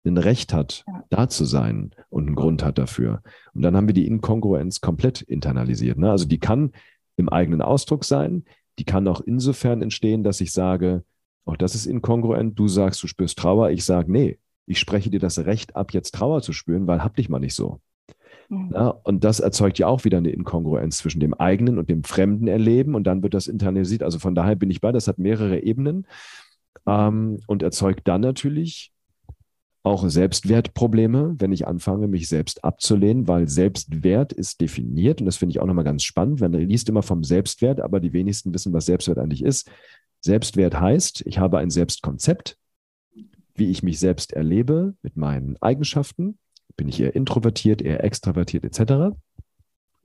ein Recht hat, ja. da zu sein und einen Grund hat dafür. Und dann haben wir die Inkongruenz komplett internalisiert. Ne? Also die kann im eigenen Ausdruck sein, die kann auch insofern entstehen, dass ich sage, auch oh, das ist inkongruent, du sagst, du spürst Trauer, ich sage, nee, ich spreche dir das Recht ab, jetzt Trauer zu spüren, weil hab dich mal nicht so. Mhm. Ja, und das erzeugt ja auch wieder eine Inkongruenz zwischen dem eigenen und dem fremden Erleben und dann wird das internalisiert. Also von daher bin ich bei, das hat mehrere Ebenen ähm, und erzeugt dann natürlich auch Selbstwertprobleme, wenn ich anfange, mich selbst abzulehnen, weil Selbstwert ist definiert und das finde ich auch nochmal ganz spannend. Man liest immer vom Selbstwert, aber die wenigsten wissen, was Selbstwert eigentlich ist. Selbstwert heißt, ich habe ein Selbstkonzept, wie ich mich selbst erlebe mit meinen Eigenschaften. Bin ich eher introvertiert, eher extravertiert etc.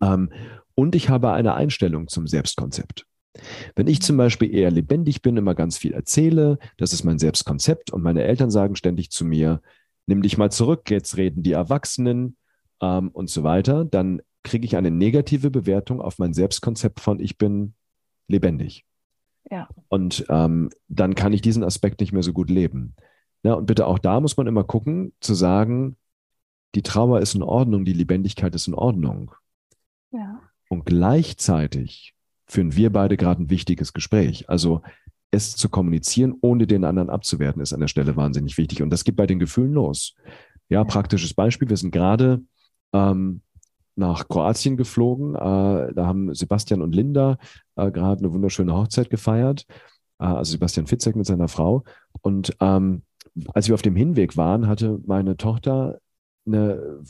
Ähm, und ich habe eine Einstellung zum Selbstkonzept. Wenn ich zum Beispiel eher lebendig bin, immer ganz viel erzähle, das ist mein Selbstkonzept und meine Eltern sagen ständig zu mir, nimm dich mal zurück, jetzt reden die Erwachsenen ähm, und so weiter, dann kriege ich eine negative Bewertung auf mein Selbstkonzept von ich bin lebendig. Ja. Und ähm, dann kann ich diesen Aspekt nicht mehr so gut leben. Ja, und bitte auch da muss man immer gucken, zu sagen, die Trauer ist in Ordnung, die Lebendigkeit ist in Ordnung. Ja. Und gleichzeitig führen wir beide gerade ein wichtiges Gespräch. Also es zu kommunizieren, ohne den anderen abzuwerten, ist an der Stelle wahnsinnig wichtig. Und das geht bei den Gefühlen los. Ja, praktisches Beispiel. Wir sind gerade ähm, nach Kroatien geflogen. Äh, da haben Sebastian und Linda äh, gerade eine wunderschöne Hochzeit gefeiert. Äh, also Sebastian Fitzek mit seiner Frau. Und ähm, als wir auf dem Hinweg waren, hatte meine Tochter eine,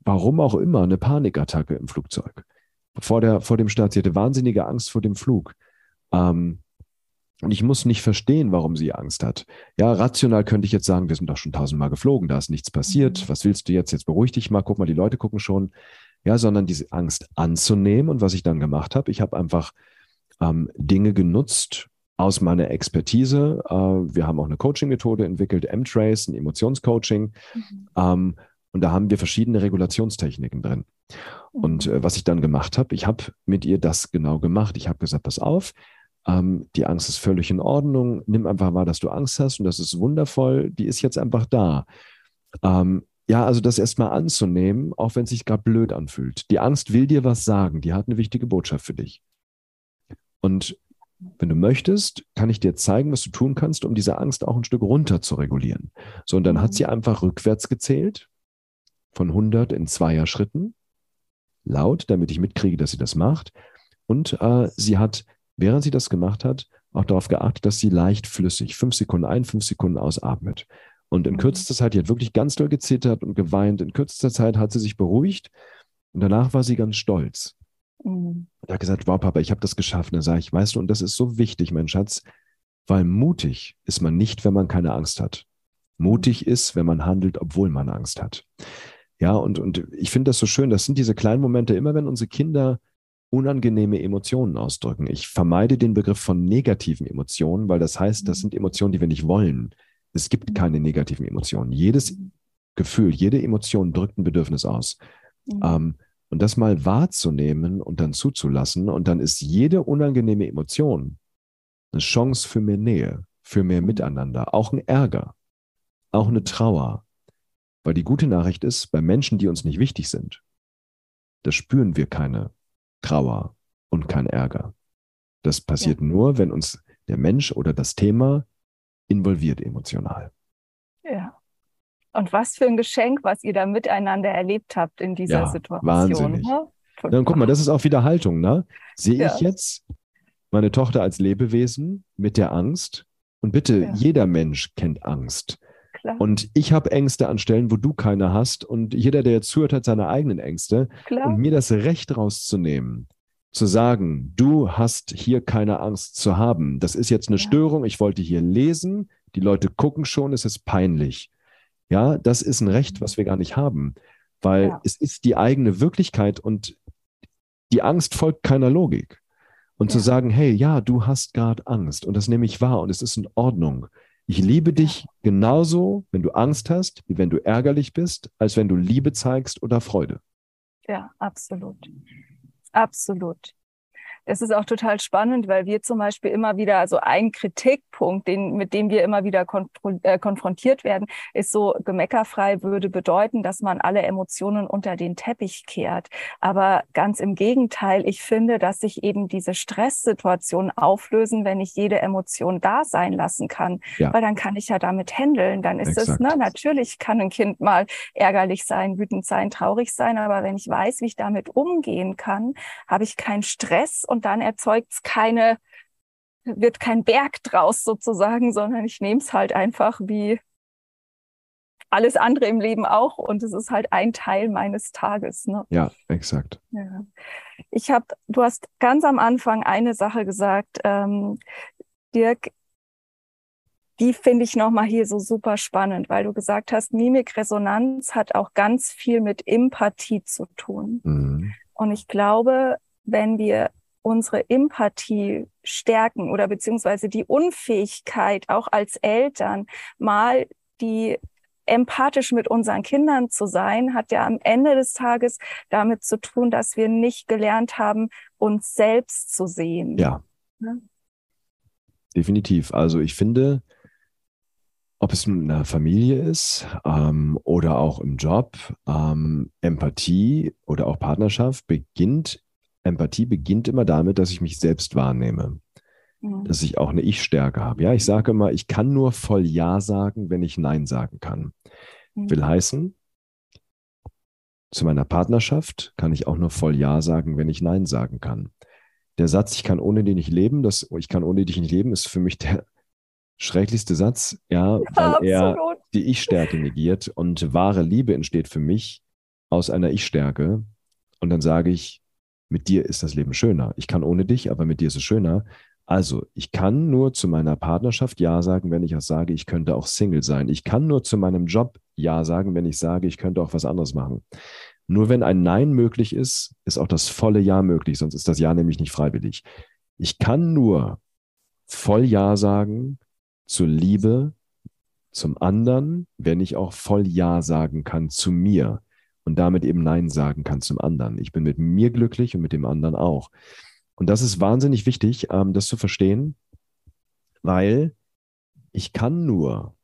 warum auch immer, eine Panikattacke im Flugzeug vor, der, vor dem Start. Sie hatte wahnsinnige Angst vor dem Flug. Ähm, und ich muss nicht verstehen, warum sie Angst hat. Ja, rational könnte ich jetzt sagen, wir sind doch schon tausendmal geflogen, da ist nichts passiert. Mhm. Was willst du jetzt? Jetzt beruhig dich mal, guck mal, die Leute gucken schon. Ja, sondern diese Angst anzunehmen. Und was ich dann gemacht habe, ich habe einfach ähm, Dinge genutzt aus meiner Expertise. Äh, wir haben auch eine Coaching-Methode entwickelt, M-Trace, ein Emotionscoaching. Mhm. Ähm, und da haben wir verschiedene Regulationstechniken drin. Und mhm. äh, was ich dann gemacht habe, ich habe mit ihr das genau gemacht. Ich habe gesagt, pass auf, ähm, die Angst ist völlig in Ordnung. Nimm einfach wahr, dass du Angst hast und das ist wundervoll. Die ist jetzt einfach da. Ähm, ja, also das erstmal anzunehmen, auch wenn es sich gerade blöd anfühlt. Die Angst will dir was sagen. Die hat eine wichtige Botschaft für dich. Und wenn du möchtest, kann ich dir zeigen, was du tun kannst, um diese Angst auch ein Stück runter zu regulieren. So, und dann hat sie mhm. einfach rückwärts gezählt, von 100 in Zweier-Schritten laut, damit ich mitkriege, dass sie das macht. Und äh, sie hat, während sie das gemacht hat, auch darauf geachtet, dass sie leicht flüssig, fünf Sekunden ein, fünf Sekunden ausatmet. Und in mhm. kürzester Zeit, die hat wirklich ganz doll gezittert und geweint. In kürzester Zeit hat sie sich beruhigt und danach war sie ganz stolz. Mhm. Und hat gesagt, wow, Papa, ich habe das geschafft. Und dann sage ich, weißt du, und das ist so wichtig, mein Schatz, weil mutig ist man nicht, wenn man keine Angst hat. Mutig ist, wenn man handelt, obwohl man Angst hat. Ja, und, und ich finde das so schön. Das sind diese kleinen Momente, immer wenn unsere Kinder unangenehme Emotionen ausdrücken. Ich vermeide den Begriff von negativen Emotionen, weil das heißt, das mhm. sind Emotionen, die wir nicht wollen. Es gibt mhm. keine negativen Emotionen. Jedes Gefühl, jede Emotion drückt ein Bedürfnis aus. Mhm. Ähm, und das mal wahrzunehmen und dann zuzulassen. Und dann ist jede unangenehme Emotion eine Chance für mehr Nähe, für mehr Miteinander, auch ein Ärger, auch eine Trauer, weil die gute Nachricht ist, bei Menschen, die uns nicht wichtig sind, da spüren wir keine Trauer und kein Ärger. Das passiert ja. nur, wenn uns der Mensch oder das Thema involviert emotional. Und was für ein Geschenk, was ihr da miteinander erlebt habt in dieser Ja, Situation. wahnsinnig. Ne? Ja, und guck mal, das ist auch wieder Haltung, ne? Sehe Ja. ich jetzt meine Tochter als Lebewesen mit der Angst? Und bitte, jeder Mensch kennt Angst. Klar, Und ich habe Ängste an Stellen, wo du keine hast. Und jeder, der jetzt zuhört, hat seine eigenen Ängste. klar. Und mir das Recht rauszunehmen, zu sagen, du hast hier keine Angst zu haben. Das ist jetzt eine Ja. Störung. Ich wollte hier lesen. Die Leute gucken schon. Es ist peinlich. Ja, das ist ein Recht, was wir gar nicht haben, weil Ja. es ist die eigene Wirklichkeit und die Angst folgt keiner Logik. Und zu Ja. sagen, hey, ja, du hast gerade Angst und das nehme ich wahr und es ist in Ordnung. Ich liebe dich genauso, wenn du Angst hast, wie wenn du ärgerlich bist, als wenn du Liebe zeigst oder Freude. Ja, absolut. Absolut. Es ist auch total spannend, weil wir zum Beispiel immer wieder, also ein Kritikpunkt, den, mit dem wir immer wieder äh, konfrontiert werden, ist so, gemeckerfrei würde bedeuten, dass man alle Emotionen unter den Teppich kehrt. Aber ganz im Gegenteil, ich finde, dass sich eben diese Stresssituationen auflösen, wenn ich jede Emotion da sein lassen kann. Ja. Weil dann kann ich ja damit handeln. Dann ist es, Exakt. ne, natürlich kann ein Kind mal ärgerlich sein, wütend sein, traurig sein, aber wenn ich weiß, wie ich damit umgehen kann, habe ich keinen Stress und dann erzeugt es keine, wird kein Berg draus sozusagen, sondern ich nehme es halt einfach wie alles andere im Leben auch und es ist halt ein Teil meines Tages. Ne? Ja, exakt. Ja. Ich habe, du hast ganz am Anfang eine Sache gesagt, ähm, Dirk, die finde ich nochmal hier so super spannend, weil du gesagt hast, Mimikresonanz hat auch ganz viel mit Empathie zu tun. Mhm. Und ich glaube, wenn wir unsere Empathie stärken oder beziehungsweise die Unfähigkeit auch als Eltern mal die empathisch mit unseren Kindern zu sein, hat ja am Ende des Tages damit zu tun, dass wir nicht gelernt haben, uns selbst zu sehen. Ja. Ja. Definitiv. Also ich finde, ob es in einer Familie ist ähm, oder auch im Job, ähm, Empathie oder auch Partnerschaft beginnt, Empathie beginnt immer damit, dass ich mich selbst wahrnehme, Mhm. dass ich auch eine Ich-Stärke habe. Ja, ich sage immer, ich kann nur voll Ja sagen, wenn ich Nein sagen kann. Mhm. Will heißen, zu meiner Partnerschaft kann ich auch nur voll Ja sagen, wenn ich Nein sagen kann. Der Satz, ich kann ohne dich nicht leben, das, ich kann ohne dich nicht leben, ist für mich der schrecklichste Satz, ja, weil er Absolut. die Ich-Stärke negiert und wahre Liebe entsteht für mich aus einer Ich-Stärke. Und dann sage ich, mit dir ist das Leben schöner. Ich kann ohne dich, aber mit dir ist es schöner. Also, ich kann nur zu meiner Partnerschaft Ja sagen, wenn ich auch sage, ich könnte auch Single sein. Ich kann nur zu meinem Job Ja sagen, wenn ich sage, ich könnte auch was anderes machen. Nur wenn ein Nein möglich ist, ist auch das volle Ja möglich, sonst ist das Ja nämlich nicht freiwillig. Ich kann nur voll Ja sagen zur Liebe, zum anderen, wenn ich auch voll Ja sagen kann zu mir und damit eben Nein sagen kann zum anderen. Ich bin mit mir glücklich und mit dem anderen auch. Und das ist wahnsinnig wichtig, ähm, das zu verstehen, weil ich kann nur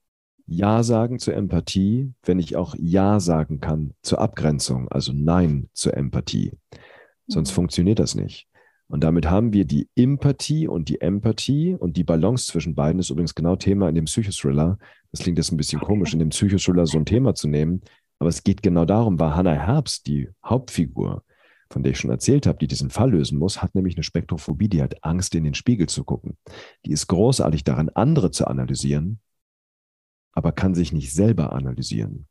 Ja sagen zur Empathie, wenn ich auch Ja sagen kann zur Abgrenzung, also Nein zur Empathie. Sonst Mhm. funktioniert das nicht. Und damit haben wir die Empathie und die Empathie und die Balance zwischen beiden ist übrigens genau Thema in dem Psychothriller. Das klingt jetzt ein bisschen komisch, in dem Psychothriller so ein Thema zu nehmen, aber es geht genau darum, weil Hannah Herbst, die Hauptfigur, von der ich schon erzählt habe, die diesen Fall lösen muss, hat nämlich eine Spektrophobie, die hat Angst, in den Spiegel zu gucken. Die ist großartig daran, andere zu analysieren, aber kann sich nicht selber analysieren.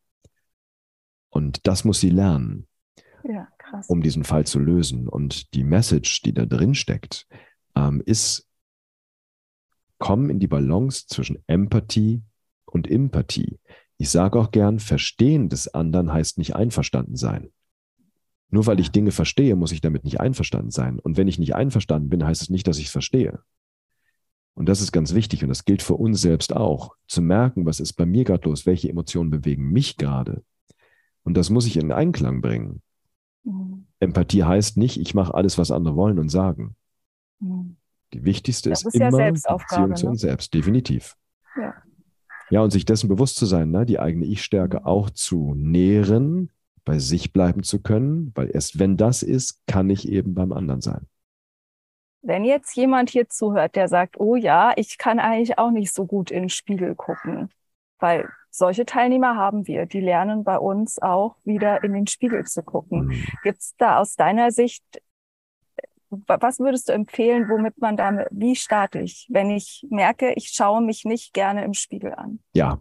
Und das muss sie lernen Ja, um diesen Fall zu lösen. Und die Message, die da drin steckt, ähm, ist, komm in die Balance zwischen Empathie und Empathie. Ich sage auch gern, Verstehen des anderen heißt nicht einverstanden sein. Nur weil ich Dinge verstehe, muss ich damit nicht einverstanden sein. Und wenn ich nicht einverstanden bin, heißt es nicht, dass ich es verstehe. Und das ist ganz wichtig und das gilt für uns selbst auch, zu merken, was ist bei mir gerade los, welche Emotionen bewegen mich gerade. Und das muss ich in Einklang bringen. Mhm. Empathie heißt nicht, ich mache alles, was andere wollen und sagen. Mhm. Die wichtigste Das ist, ist ja immer Beziehung zu ne? uns selbst, definitiv. Ja. Ja, und sich dessen bewusst zu sein, ne, die eigene Ich-Stärke auch zu nähren, bei sich bleiben zu können, weil erst wenn das ist, kann ich eben beim anderen sein. Wenn jetzt jemand hier zuhört, der sagt, oh ja, ich kann eigentlich auch nicht so gut in den Spiegel gucken, weil solche Teilnehmer haben wir, die lernen bei uns auch wieder in den Spiegel zu gucken. Mhm. Gibt es da aus deiner Sicht, was würdest du empfehlen, womit man damit, wie starte ich, wenn ich merke, ich schaue mich nicht gerne im Spiegel an? Ja,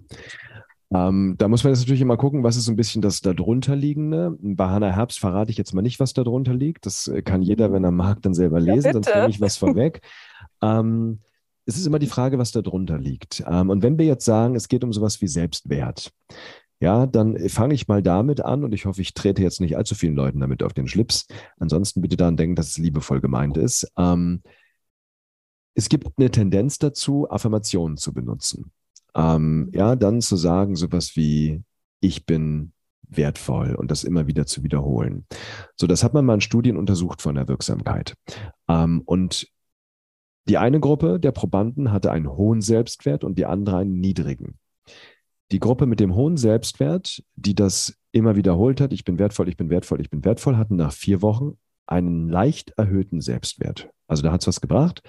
ähm, da muss man jetzt natürlich immer gucken, was ist so ein bisschen das darunterliegende. Bei Hannah Herbst verrate ich jetzt mal nicht, was darunter liegt. Das äh, kann jeder, wenn er mag, dann selber lesen, ja, sonst nehme ich was vorweg. ähm, es ist immer die Frage, was darunter liegt. Ähm, und wenn wir jetzt sagen, es geht um sowas wie Selbstwert, ja, dann fange ich mal damit an und ich hoffe, ich trete jetzt nicht allzu vielen Leuten damit auf den Schlips. Ansonsten bitte daran denken, dass es liebevoll gemeint ist. Ähm, es gibt eine Tendenz dazu, Affirmationen zu benutzen. Ähm, ja, dann zu sagen, sowas wie, ich bin wertvoll und das immer wieder zu wiederholen. So, das hat man mal in Studien untersucht von der Wirksamkeit. Ähm, und die eine Gruppe der Probanden hatte einen hohen Selbstwert und die andere einen niedrigen. Die Gruppe mit dem hohen Selbstwert, die das immer wiederholt hat, ich bin wertvoll, ich bin wertvoll, ich bin wertvoll, hatten nach vier Wochen einen leicht erhöhten Selbstwert. Also da hat es was gebracht.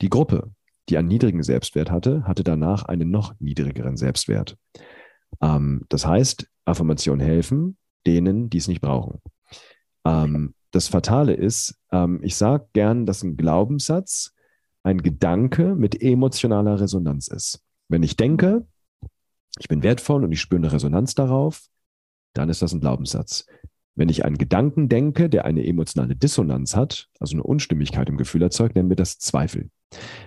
Die Gruppe, die einen niedrigen Selbstwert hatte, hatte danach einen noch niedrigeren Selbstwert. Ähm, das heißt, Affirmationen helfen denen, die es nicht brauchen. Ähm, das Fatale ist, ähm, ich sage gern, dass ein Glaubenssatz ein Gedanke mit emotionaler Resonanz ist. Wenn ich denke, ich bin wertvoll und ich spüre eine Resonanz darauf, dann ist das ein Glaubenssatz. Wenn ich einen Gedanken denke, der eine emotionale Dissonanz hat, also eine Unstimmigkeit im Gefühl erzeugt, nennen wir das Zweifel.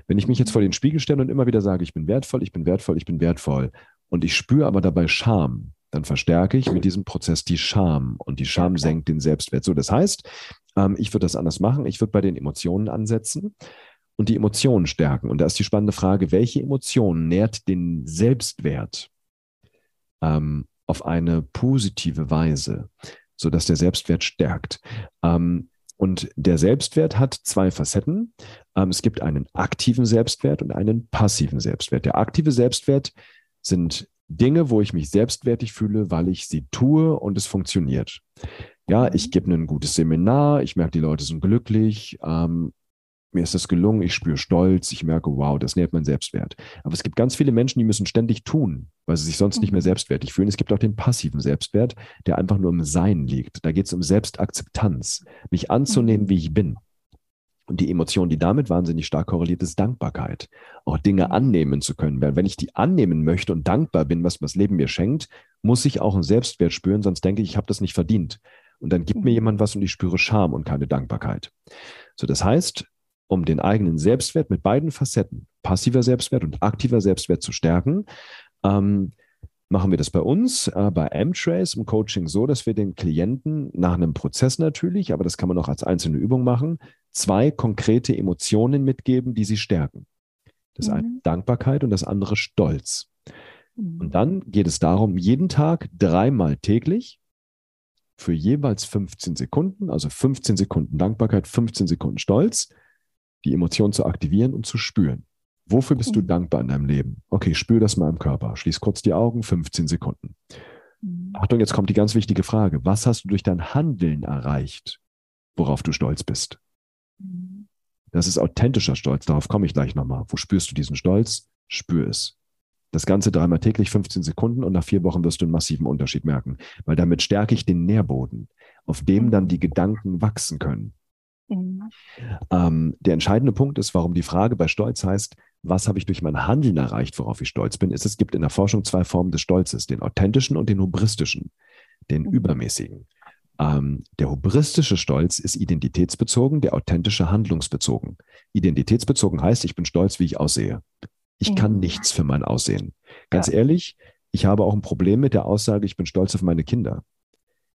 Wenn ich mich jetzt vor den Spiegel stelle und immer wieder sage, ich bin wertvoll, ich bin wertvoll, ich bin wertvoll, und ich spüre aber dabei Scham, dann verstärke ich mit diesem Prozess die Scham und die Scham senkt den Selbstwert. So, das heißt, ähm, ich würde das anders machen. Ich würde bei den Emotionen ansetzen und die Emotionen stärken. Und da ist die spannende Frage, welche Emotion nährt den Selbstwert ähm, auf eine positive Weise, sodass der Selbstwert stärkt. Ähm, und der Selbstwert hat zwei Facetten. Ähm, es gibt einen aktiven Selbstwert und einen passiven Selbstwert. Der aktive Selbstwert sind Dinge, wo ich mich selbstwertig fühle, weil ich sie tue und es funktioniert. Ja, ich mhm. gebe ein gutes Seminar, ich merke, die Leute sind glücklich, ähm, mir ist das gelungen, ich spüre Stolz, ich merke, wow, das nährt mein Selbstwert. Aber es gibt ganz viele Menschen, die müssen ständig tun, weil sie sich sonst nicht mehr mhm. selbstwertig fühlen. Es gibt auch den passiven Selbstwert, der einfach nur im Sein liegt. Da geht es um Selbstakzeptanz, mich anzunehmen, mhm. wie ich bin. Und die Emotion, die damit wahnsinnig stark korreliert, ist Dankbarkeit. Auch Dinge mhm. annehmen zu können. Weil wenn ich die annehmen möchte und dankbar bin, was das Leben mir schenkt, muss ich auch einen Selbstwert spüren, sonst denke ich, ich habe das nicht verdient. Und dann gibt mir jemand was und ich spüre Scham und keine Dankbarkeit. So, das heißt, um den eigenen Selbstwert mit beiden Facetten, passiver Selbstwert und aktiver Selbstwert zu stärken, ähm, machen wir das bei uns, äh, bei M-Trace im Coaching so, dass wir den Klienten nach einem Prozess natürlich, aber das kann man auch als einzelne Übung machen, zwei konkrete Emotionen mitgeben, die sie stärken. Das mhm. eine Dankbarkeit und das andere Stolz. Mhm. Und dann geht es darum, jeden Tag dreimal täglich für jeweils 15 Sekunden, also 15 Sekunden Dankbarkeit, 15 Sekunden Stolz, die Emotion zu aktivieren und zu spüren. Wofür bist du mhm. dankbar in deinem Leben? Okay, spür das mal im Körper. Schließ kurz die Augen, 15 Sekunden. Mhm. Achtung, jetzt kommt die ganz wichtige Frage. Was hast du durch dein Handeln erreicht, worauf du stolz bist? Mhm. Das ist authentischer Stolz. Darauf komme ich gleich nochmal. Wo spürst du diesen Stolz? Spür es. Das Ganze dreimal täglich, 15 Sekunden und nach vier Wochen wirst du einen massiven Unterschied merken, weil damit stärke ich den Nährboden, auf dem dann die Gedanken wachsen können. Mhm. Ähm, der entscheidende Punkt ist, warum die Frage bei Stolz heißt, was habe ich durch mein Handeln erreicht, worauf ich stolz bin, ist, es gibt in der Forschung zwei Formen des Stolzes, den authentischen und den hubristischen, den mhm. übermäßigen. Ähm, der hubristische Stolz ist identitätsbezogen, der authentische handlungsbezogen. Identitätsbezogen heißt, ich bin stolz, wie ich aussehe. Ich mhm. kann nichts für mein Aussehen. Ganz ja. ehrlich, ich habe auch ein Problem mit der Aussage, ich bin stolz auf meine Kinder.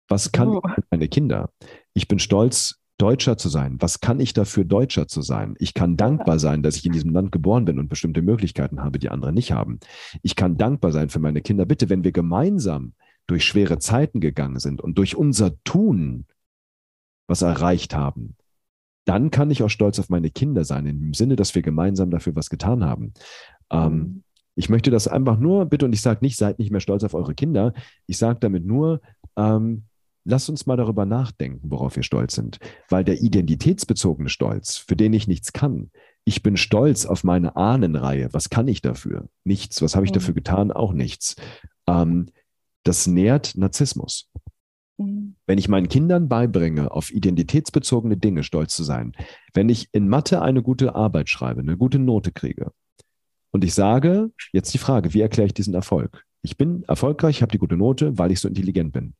Was kann oh. meine Kinder? Ich bin stolz Deutscher zu sein. Was kann ich dafür, Deutscher zu sein? Ich kann dankbar sein, dass ich in diesem Land geboren bin und bestimmte Möglichkeiten habe, die andere nicht haben. Ich kann dankbar sein für meine Kinder. Bitte, wenn wir gemeinsam durch schwere Zeiten gegangen sind und durch unser Tun was erreicht haben, dann kann ich auch stolz auf meine Kinder sein, im Sinne, dass wir gemeinsam dafür was getan haben. Ähm, mhm. ich möchte das einfach nur, bitte, und ich sage nicht, seid nicht mehr stolz auf eure Kinder. Ich sage damit nur, ähm, lass uns mal darüber nachdenken, worauf wir stolz sind. Weil der identitätsbezogene Stolz, für den ich nichts kann, ich bin stolz auf meine Ahnenreihe. Was kann ich dafür? Nichts. Was habe ich mhm. dafür getan? Auch nichts. Ähm, das nährt Narzissmus. Mhm. Wenn ich meinen Kindern beibringe, auf identitätsbezogene Dinge stolz zu sein, wenn ich in Mathe eine gute Arbeit schreibe, eine gute Note kriege und ich sage, jetzt die Frage, wie erkläre ich diesen Erfolg? Ich bin erfolgreich, ich habe die gute Note, weil ich so intelligent bin.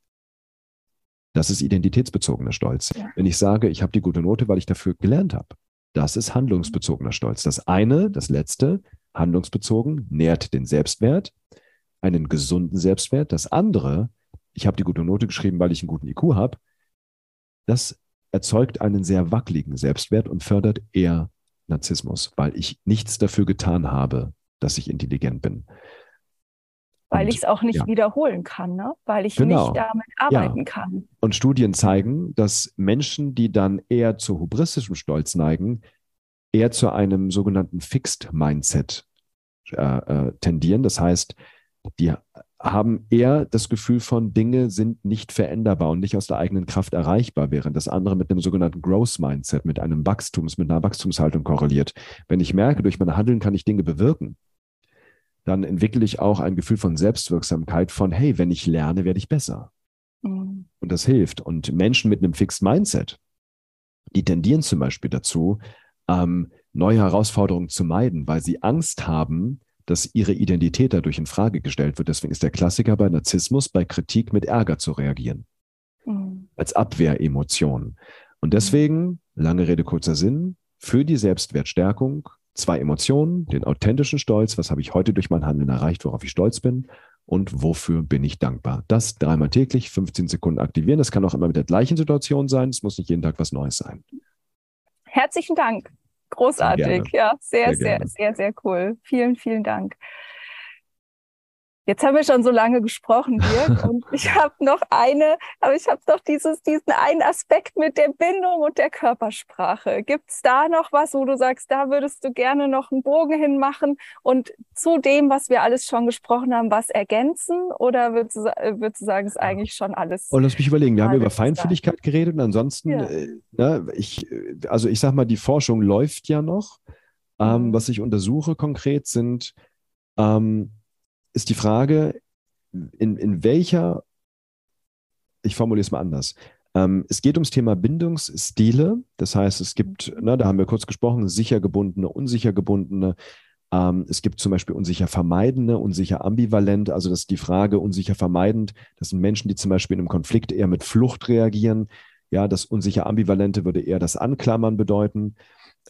Das ist identitätsbezogener Stolz. Ja. Wenn ich sage, ich habe die gute Note, weil ich dafür gelernt habe, das ist handlungsbezogener Stolz. Das eine, das letzte, handlungsbezogen, nährt den Selbstwert, einen gesunden Selbstwert. Das andere, ich habe die gute Note geschrieben, weil ich einen guten IQ habe, das erzeugt einen sehr wackeligen Selbstwert und fördert eher Narzissmus, weil ich nichts dafür getan habe, dass ich intelligent bin. Weil ich es auch nicht ja. wiederholen kann, ne? weil ich genau. nicht damit arbeiten ja. kann. Und Studien zeigen, dass Menschen, die dann eher zu hubristischem Stolz neigen, eher zu einem sogenannten Fixed Mindset äh, äh, tendieren. Das heißt, die haben eher das Gefühl von, Dinge sind nicht veränderbar und nicht aus der eigenen Kraft erreichbar, während das andere mit einem sogenannten Growth Mindset, mit einem Wachstums, mit einer Wachstumshaltung korreliert. Wenn ich merke, durch mein Handeln kann ich Dinge bewirken, dann entwickle ich auch ein Gefühl von Selbstwirksamkeit von, hey, wenn ich lerne, werde ich besser. Mhm. Und das hilft. Und Menschen mit einem Fixed Mindset, die tendieren zum Beispiel dazu, ähm, neue Herausforderungen zu meiden, weil sie Angst haben, dass ihre Identität dadurch in Frage gestellt wird. Deswegen ist der Klassiker bei Narzissmus, bei Kritik mit Ärger zu reagieren. Mhm. Als Abwehremotion. Und deswegen, lange Rede, kurzer Sinn, für die Selbstwertstärkung zwei Emotionen, den authentischen Stolz, was habe ich heute durch mein Handeln erreicht, worauf ich stolz bin und wofür bin ich dankbar. Das dreimal täglich, 15 Sekunden aktivieren. Das kann auch immer mit der gleichen Situation sein. Es muss nicht jeden Tag was Neues sein. Herzlichen Dank. Großartig. Sehr ja, sehr, sehr, sehr, sehr, sehr cool. Vielen, vielen Dank. Jetzt haben wir schon so lange gesprochen, Dirk, und ich habe noch eine, aber ich habe noch dieses, diesen einen Aspekt mit der Bindung und der Körpersprache. Gibt es da noch was, wo du sagst, da würdest du gerne noch einen Bogen hinmachen und zu dem, was wir alles schon gesprochen haben, was ergänzen? Oder würdest du, würdest du sagen, ist eigentlich schon alles? Und oh, lass mich überlegen, wir haben über Feinfühligkeit sagen. geredet und ansonsten, ja. äh, ne, ich, also ich sag mal, die Forschung läuft ja noch. Ähm, mhm. was ich untersuche konkret sind, ähm, ist die Frage, in, in welcher, ich formuliere es mal anders. Ähm, es geht ums Thema Bindungsstile. Das heißt, es gibt, ne, da haben wir kurz gesprochen, sicher gebundene, unsicher gebundene. Ähm, es gibt zum Beispiel unsicher vermeidende, unsicher ambivalent. Also das ist die Frage, unsicher vermeidend. Das sind Menschen, die zum Beispiel in einem Konflikt eher mit Flucht reagieren. Ja, das unsicher ambivalente würde eher das Anklammern bedeuten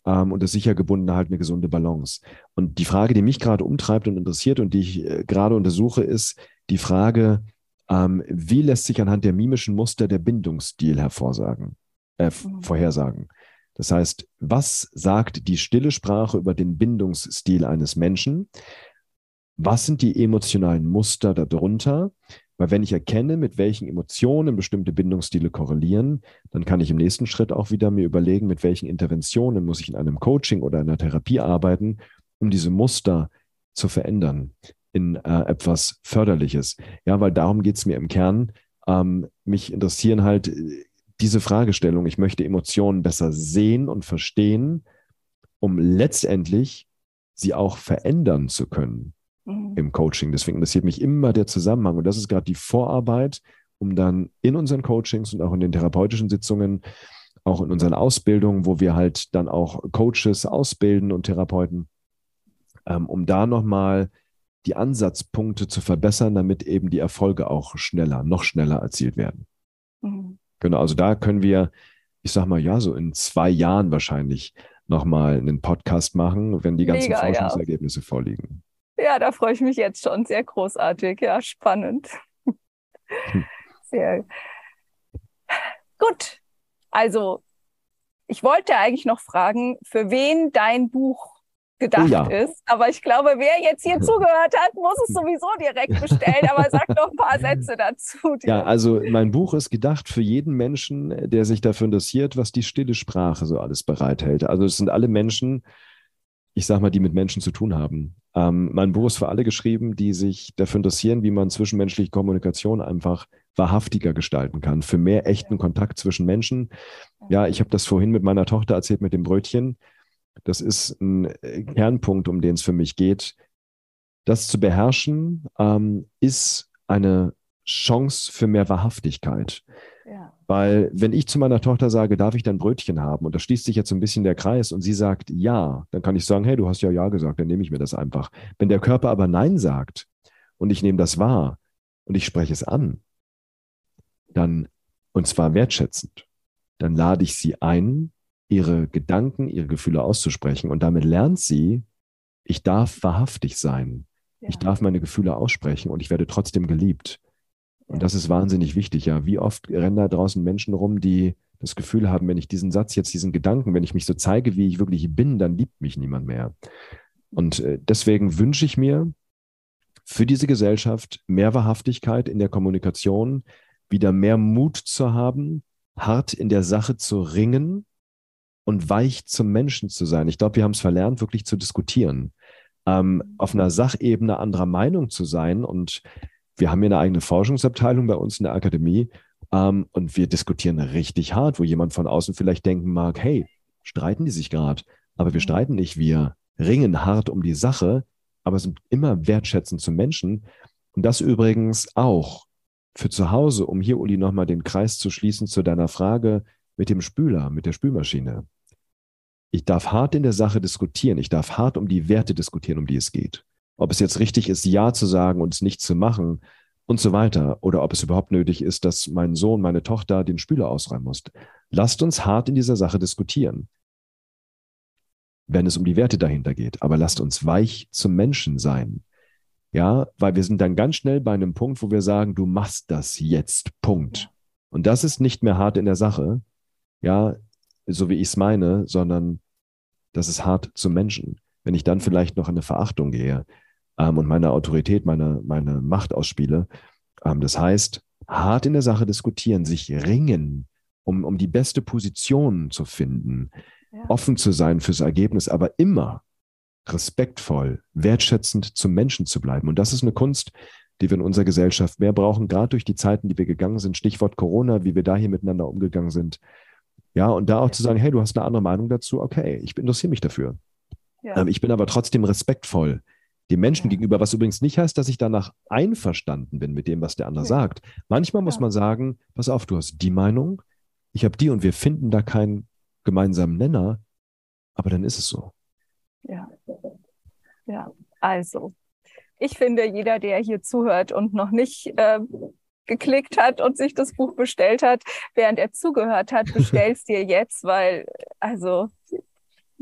ähm, und das sicher gebundene halt eine gesunde Balance. Und die Frage, die mich gerade umtreibt und interessiert und die ich äh, gerade untersuche, ist die Frage, ähm, wie lässt sich anhand der mimischen Muster der Bindungsstil hervorsagen, äh, mhm. vorhersagen? Das heißt, was sagt die stille Sprache über den Bindungsstil eines Menschen? Was sind die emotionalen Muster darunter? Weil wenn ich erkenne, mit welchen Emotionen bestimmte Bindungsstile korrelieren, dann kann ich im nächsten Schritt auch wieder mir überlegen, mit welchen Interventionen muss ich in einem Coaching oder einer Therapie arbeiten, um diese Muster zu verändern in äh, etwas Förderliches. Ja, weil darum geht es mir im Kern. Ähm, mich interessieren halt äh, diese Fragestellung. Ich möchte Emotionen besser sehen und verstehen, um letztendlich sie auch verändern zu können mhm. im Coaching. Deswegen interessiert mich immer der Zusammenhang. Und das ist gerade die Vorarbeit, um dann in unseren Coachings und auch in den therapeutischen Sitzungen, auch in unseren Ausbildungen, wo wir halt dann auch Coaches ausbilden und Therapeuten, ähm, um da nochmal die Ansatzpunkte zu verbessern, damit eben die Erfolge auch schneller, noch schneller erzielt werden. Mhm. Genau, also da können wir, ich sag mal, ja, so in zwei Jahren wahrscheinlich nochmal einen Podcast machen, wenn die ganzen Mega, Forschungsergebnisse ja. vorliegen. Ja, da freue ich mich jetzt schon. Sehr großartig. Ja, spannend. Hm. Sehr gut. Also, ich wollte eigentlich noch fragen, für wen dein Buch gedacht oh ja. ist. Aber ich glaube, wer jetzt hier zugehört hat, muss es sowieso direkt bestellen. Aber sag noch ein paar Sätze dazu. Ja, also mein Buch ist gedacht für jeden Menschen, der sich dafür interessiert, was die stille Sprache so alles bereithält. Also es sind alle Menschen, ich sag mal, die mit Menschen zu tun haben. Ähm, mein Buch ist für alle geschrieben, die sich dafür interessieren, wie man zwischenmenschliche Kommunikation einfach wahrhaftiger gestalten kann, für mehr echten Kontakt zwischen Menschen. Ja, ich habe das vorhin mit meiner Tochter erzählt mit dem Brötchen. Das ist ein äh, Kernpunkt, um den es für mich geht. Das zu beherrschen ähm, ist eine Chance für mehr Wahrhaftigkeit. Weil wenn ich zu meiner Tochter sage, darf ich dein Brötchen haben? Und da schließt sich jetzt so ein bisschen der Kreis und sie sagt ja, dann kann ich sagen, hey, du hast ja ja gesagt, dann nehme ich mir das einfach. Wenn der Körper aber nein sagt und ich nehme das wahr und ich spreche es an, dann, und zwar wertschätzend, dann lade ich sie ein, ihre Gedanken, ihre Gefühle auszusprechen und damit lernt sie, ich darf wahrhaftig sein. Ja. Ich darf meine Gefühle aussprechen und ich werde trotzdem geliebt. Und das ist wahnsinnig wichtig, ja. Wie oft rennen da draußen Menschen rum, die das Gefühl haben, wenn ich diesen Satz jetzt, diesen Gedanken, wenn ich mich so zeige, wie ich wirklich bin, dann liebt mich niemand mehr. Und äh, deswegen wünsche ich mir für diese Gesellschaft mehr Wahrhaftigkeit in der Kommunikation, wieder mehr Mut zu haben, hart in der Sache zu ringen und weich zum Menschen zu sein. Ich glaube, wir haben es verlernt, wirklich zu diskutieren, ähm, auf einer Sachebene anderer Meinung zu sein und wir haben hier eine eigene Forschungsabteilung bei uns in der Akademie ähm, und wir diskutieren richtig hart, wo jemand von außen vielleicht denken mag, hey, streiten die sich gerade? Aber wir mhm. streiten nicht, wir ringen hart um die Sache, aber sind immer wertschätzend zum Menschen. Und das übrigens auch für zu Hause, um hier, Uli, nochmal den Kreis zu schließen zu deiner Frage mit dem Spüler, mit der Spülmaschine. Ich darf hart in der Sache diskutieren. Ich darf hart um die Werte diskutieren, um die es geht ob es jetzt richtig ist, Ja zu sagen und es nicht zu machen und so weiter. Oder ob es überhaupt nötig ist, dass mein Sohn, meine Tochter den Spüler ausräumen muss. Lasst uns hart in dieser Sache diskutieren, wenn es um die Werte dahinter geht. Aber lasst uns weich zum Menschen sein. Ja, weil wir sind dann ganz schnell bei einem Punkt, wo wir sagen, du machst das jetzt. Punkt. Und das ist nicht mehr hart in der Sache. Ja, so wie ich es meine, sondern das ist hart zum Menschen. Wenn ich dann vielleicht noch in eine Verachtung gehe, ähm, und meine Autorität, meine, meine Macht ausspiele. Ähm, das heißt, hart in der Sache diskutieren, sich ringen, um, um die beste Position zu finden, ja. offen zu sein fürs Ergebnis, aber immer respektvoll, wertschätzend zum Menschen zu bleiben. Und das ist eine Kunst, die wir in unserer Gesellschaft mehr brauchen, gerade durch die Zeiten, die wir gegangen sind. Stichwort Corona, wie wir da hier miteinander umgegangen sind. Ja, und da auch zu sagen, hey, du hast eine andere Meinung dazu, okay, ich interessiere mich dafür. Ja. Ähm, ich bin aber trotzdem respektvoll dem Menschen ja. gegenüber, was übrigens nicht heißt, dass ich danach einverstanden bin mit dem, was der andere ja. sagt. Manchmal muss man sagen, pass auf, du hast die Meinung, ich habe die und wir finden da keinen gemeinsamen Nenner, aber dann ist es so. Ja, ja, also ich finde, jeder, der hier zuhört und noch nicht äh, geklickt hat und sich das Buch bestellt hat, während er zugehört hat, bestellst dir jetzt, weil also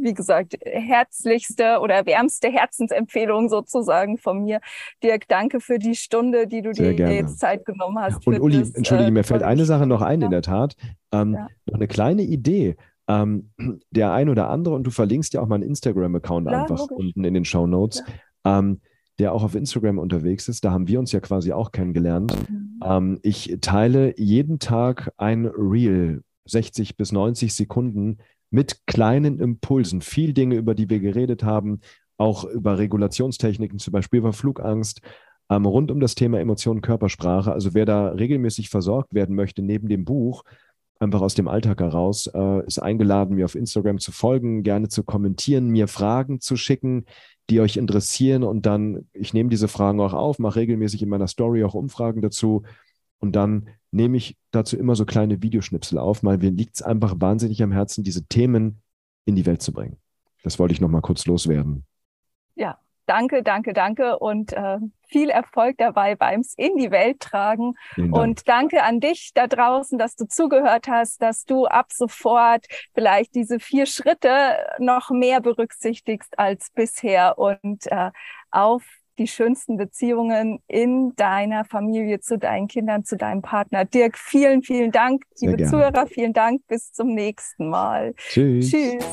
wie gesagt, herzlichste oder wärmste Herzensempfehlung sozusagen von mir. Dirk, danke für die Stunde, die du Sehr dir gerne. jetzt Zeit genommen hast. Und Uli, das, entschuldige, äh, mir fällt eine Sache noch ein, ja. in der Tat. Ähm, ja. Noch eine kleine Idee. Ähm, der ein oder andere, und du verlinkst ja auch meinen Instagram-Account einfach logisch. unten in den Show Notes, ja. ähm, der auch auf Instagram unterwegs ist. Da haben wir uns ja quasi auch kennengelernt. Mhm. Ähm, ich teile jeden Tag ein Reel, 60 bis 90 Sekunden mit kleinen Impulsen. Viel Dinge, über die wir geredet haben, auch über Regulationstechniken, zum Beispiel über Flugangst, ähm, rund um das Thema Emotionen, Körpersprache. Also wer da regelmäßig versorgt werden möchte, neben dem Buch, einfach aus dem Alltag heraus, äh, ist eingeladen, mir auf Instagram zu folgen, gerne zu kommentieren, mir Fragen zu schicken, die euch interessieren. Und dann, ich nehme diese Fragen auch auf, mache regelmäßig in meiner Story auch Umfragen dazu. Und dann nehme ich dazu immer so kleine Videoschnipsel auf, weil mir liegt es einfach wahnsinnig am Herzen, diese Themen in die Welt zu bringen. Das wollte ich noch mal kurz loswerden. Ja, danke, danke, danke und äh, viel Erfolg dabei beim's in die Welt tragen. Und danke an dich da draußen, dass du zugehört hast, dass du ab sofort vielleicht diese vier Schritte noch mehr berücksichtigst als bisher und äh, auf die schönsten Beziehungen in deiner Familie, zu deinen Kindern, zu deinem Partner. Dirk, vielen, vielen Dank. Liebe. Zuhörer, vielen Dank. Bis zum nächsten Mal. Tschüss. Tschüss.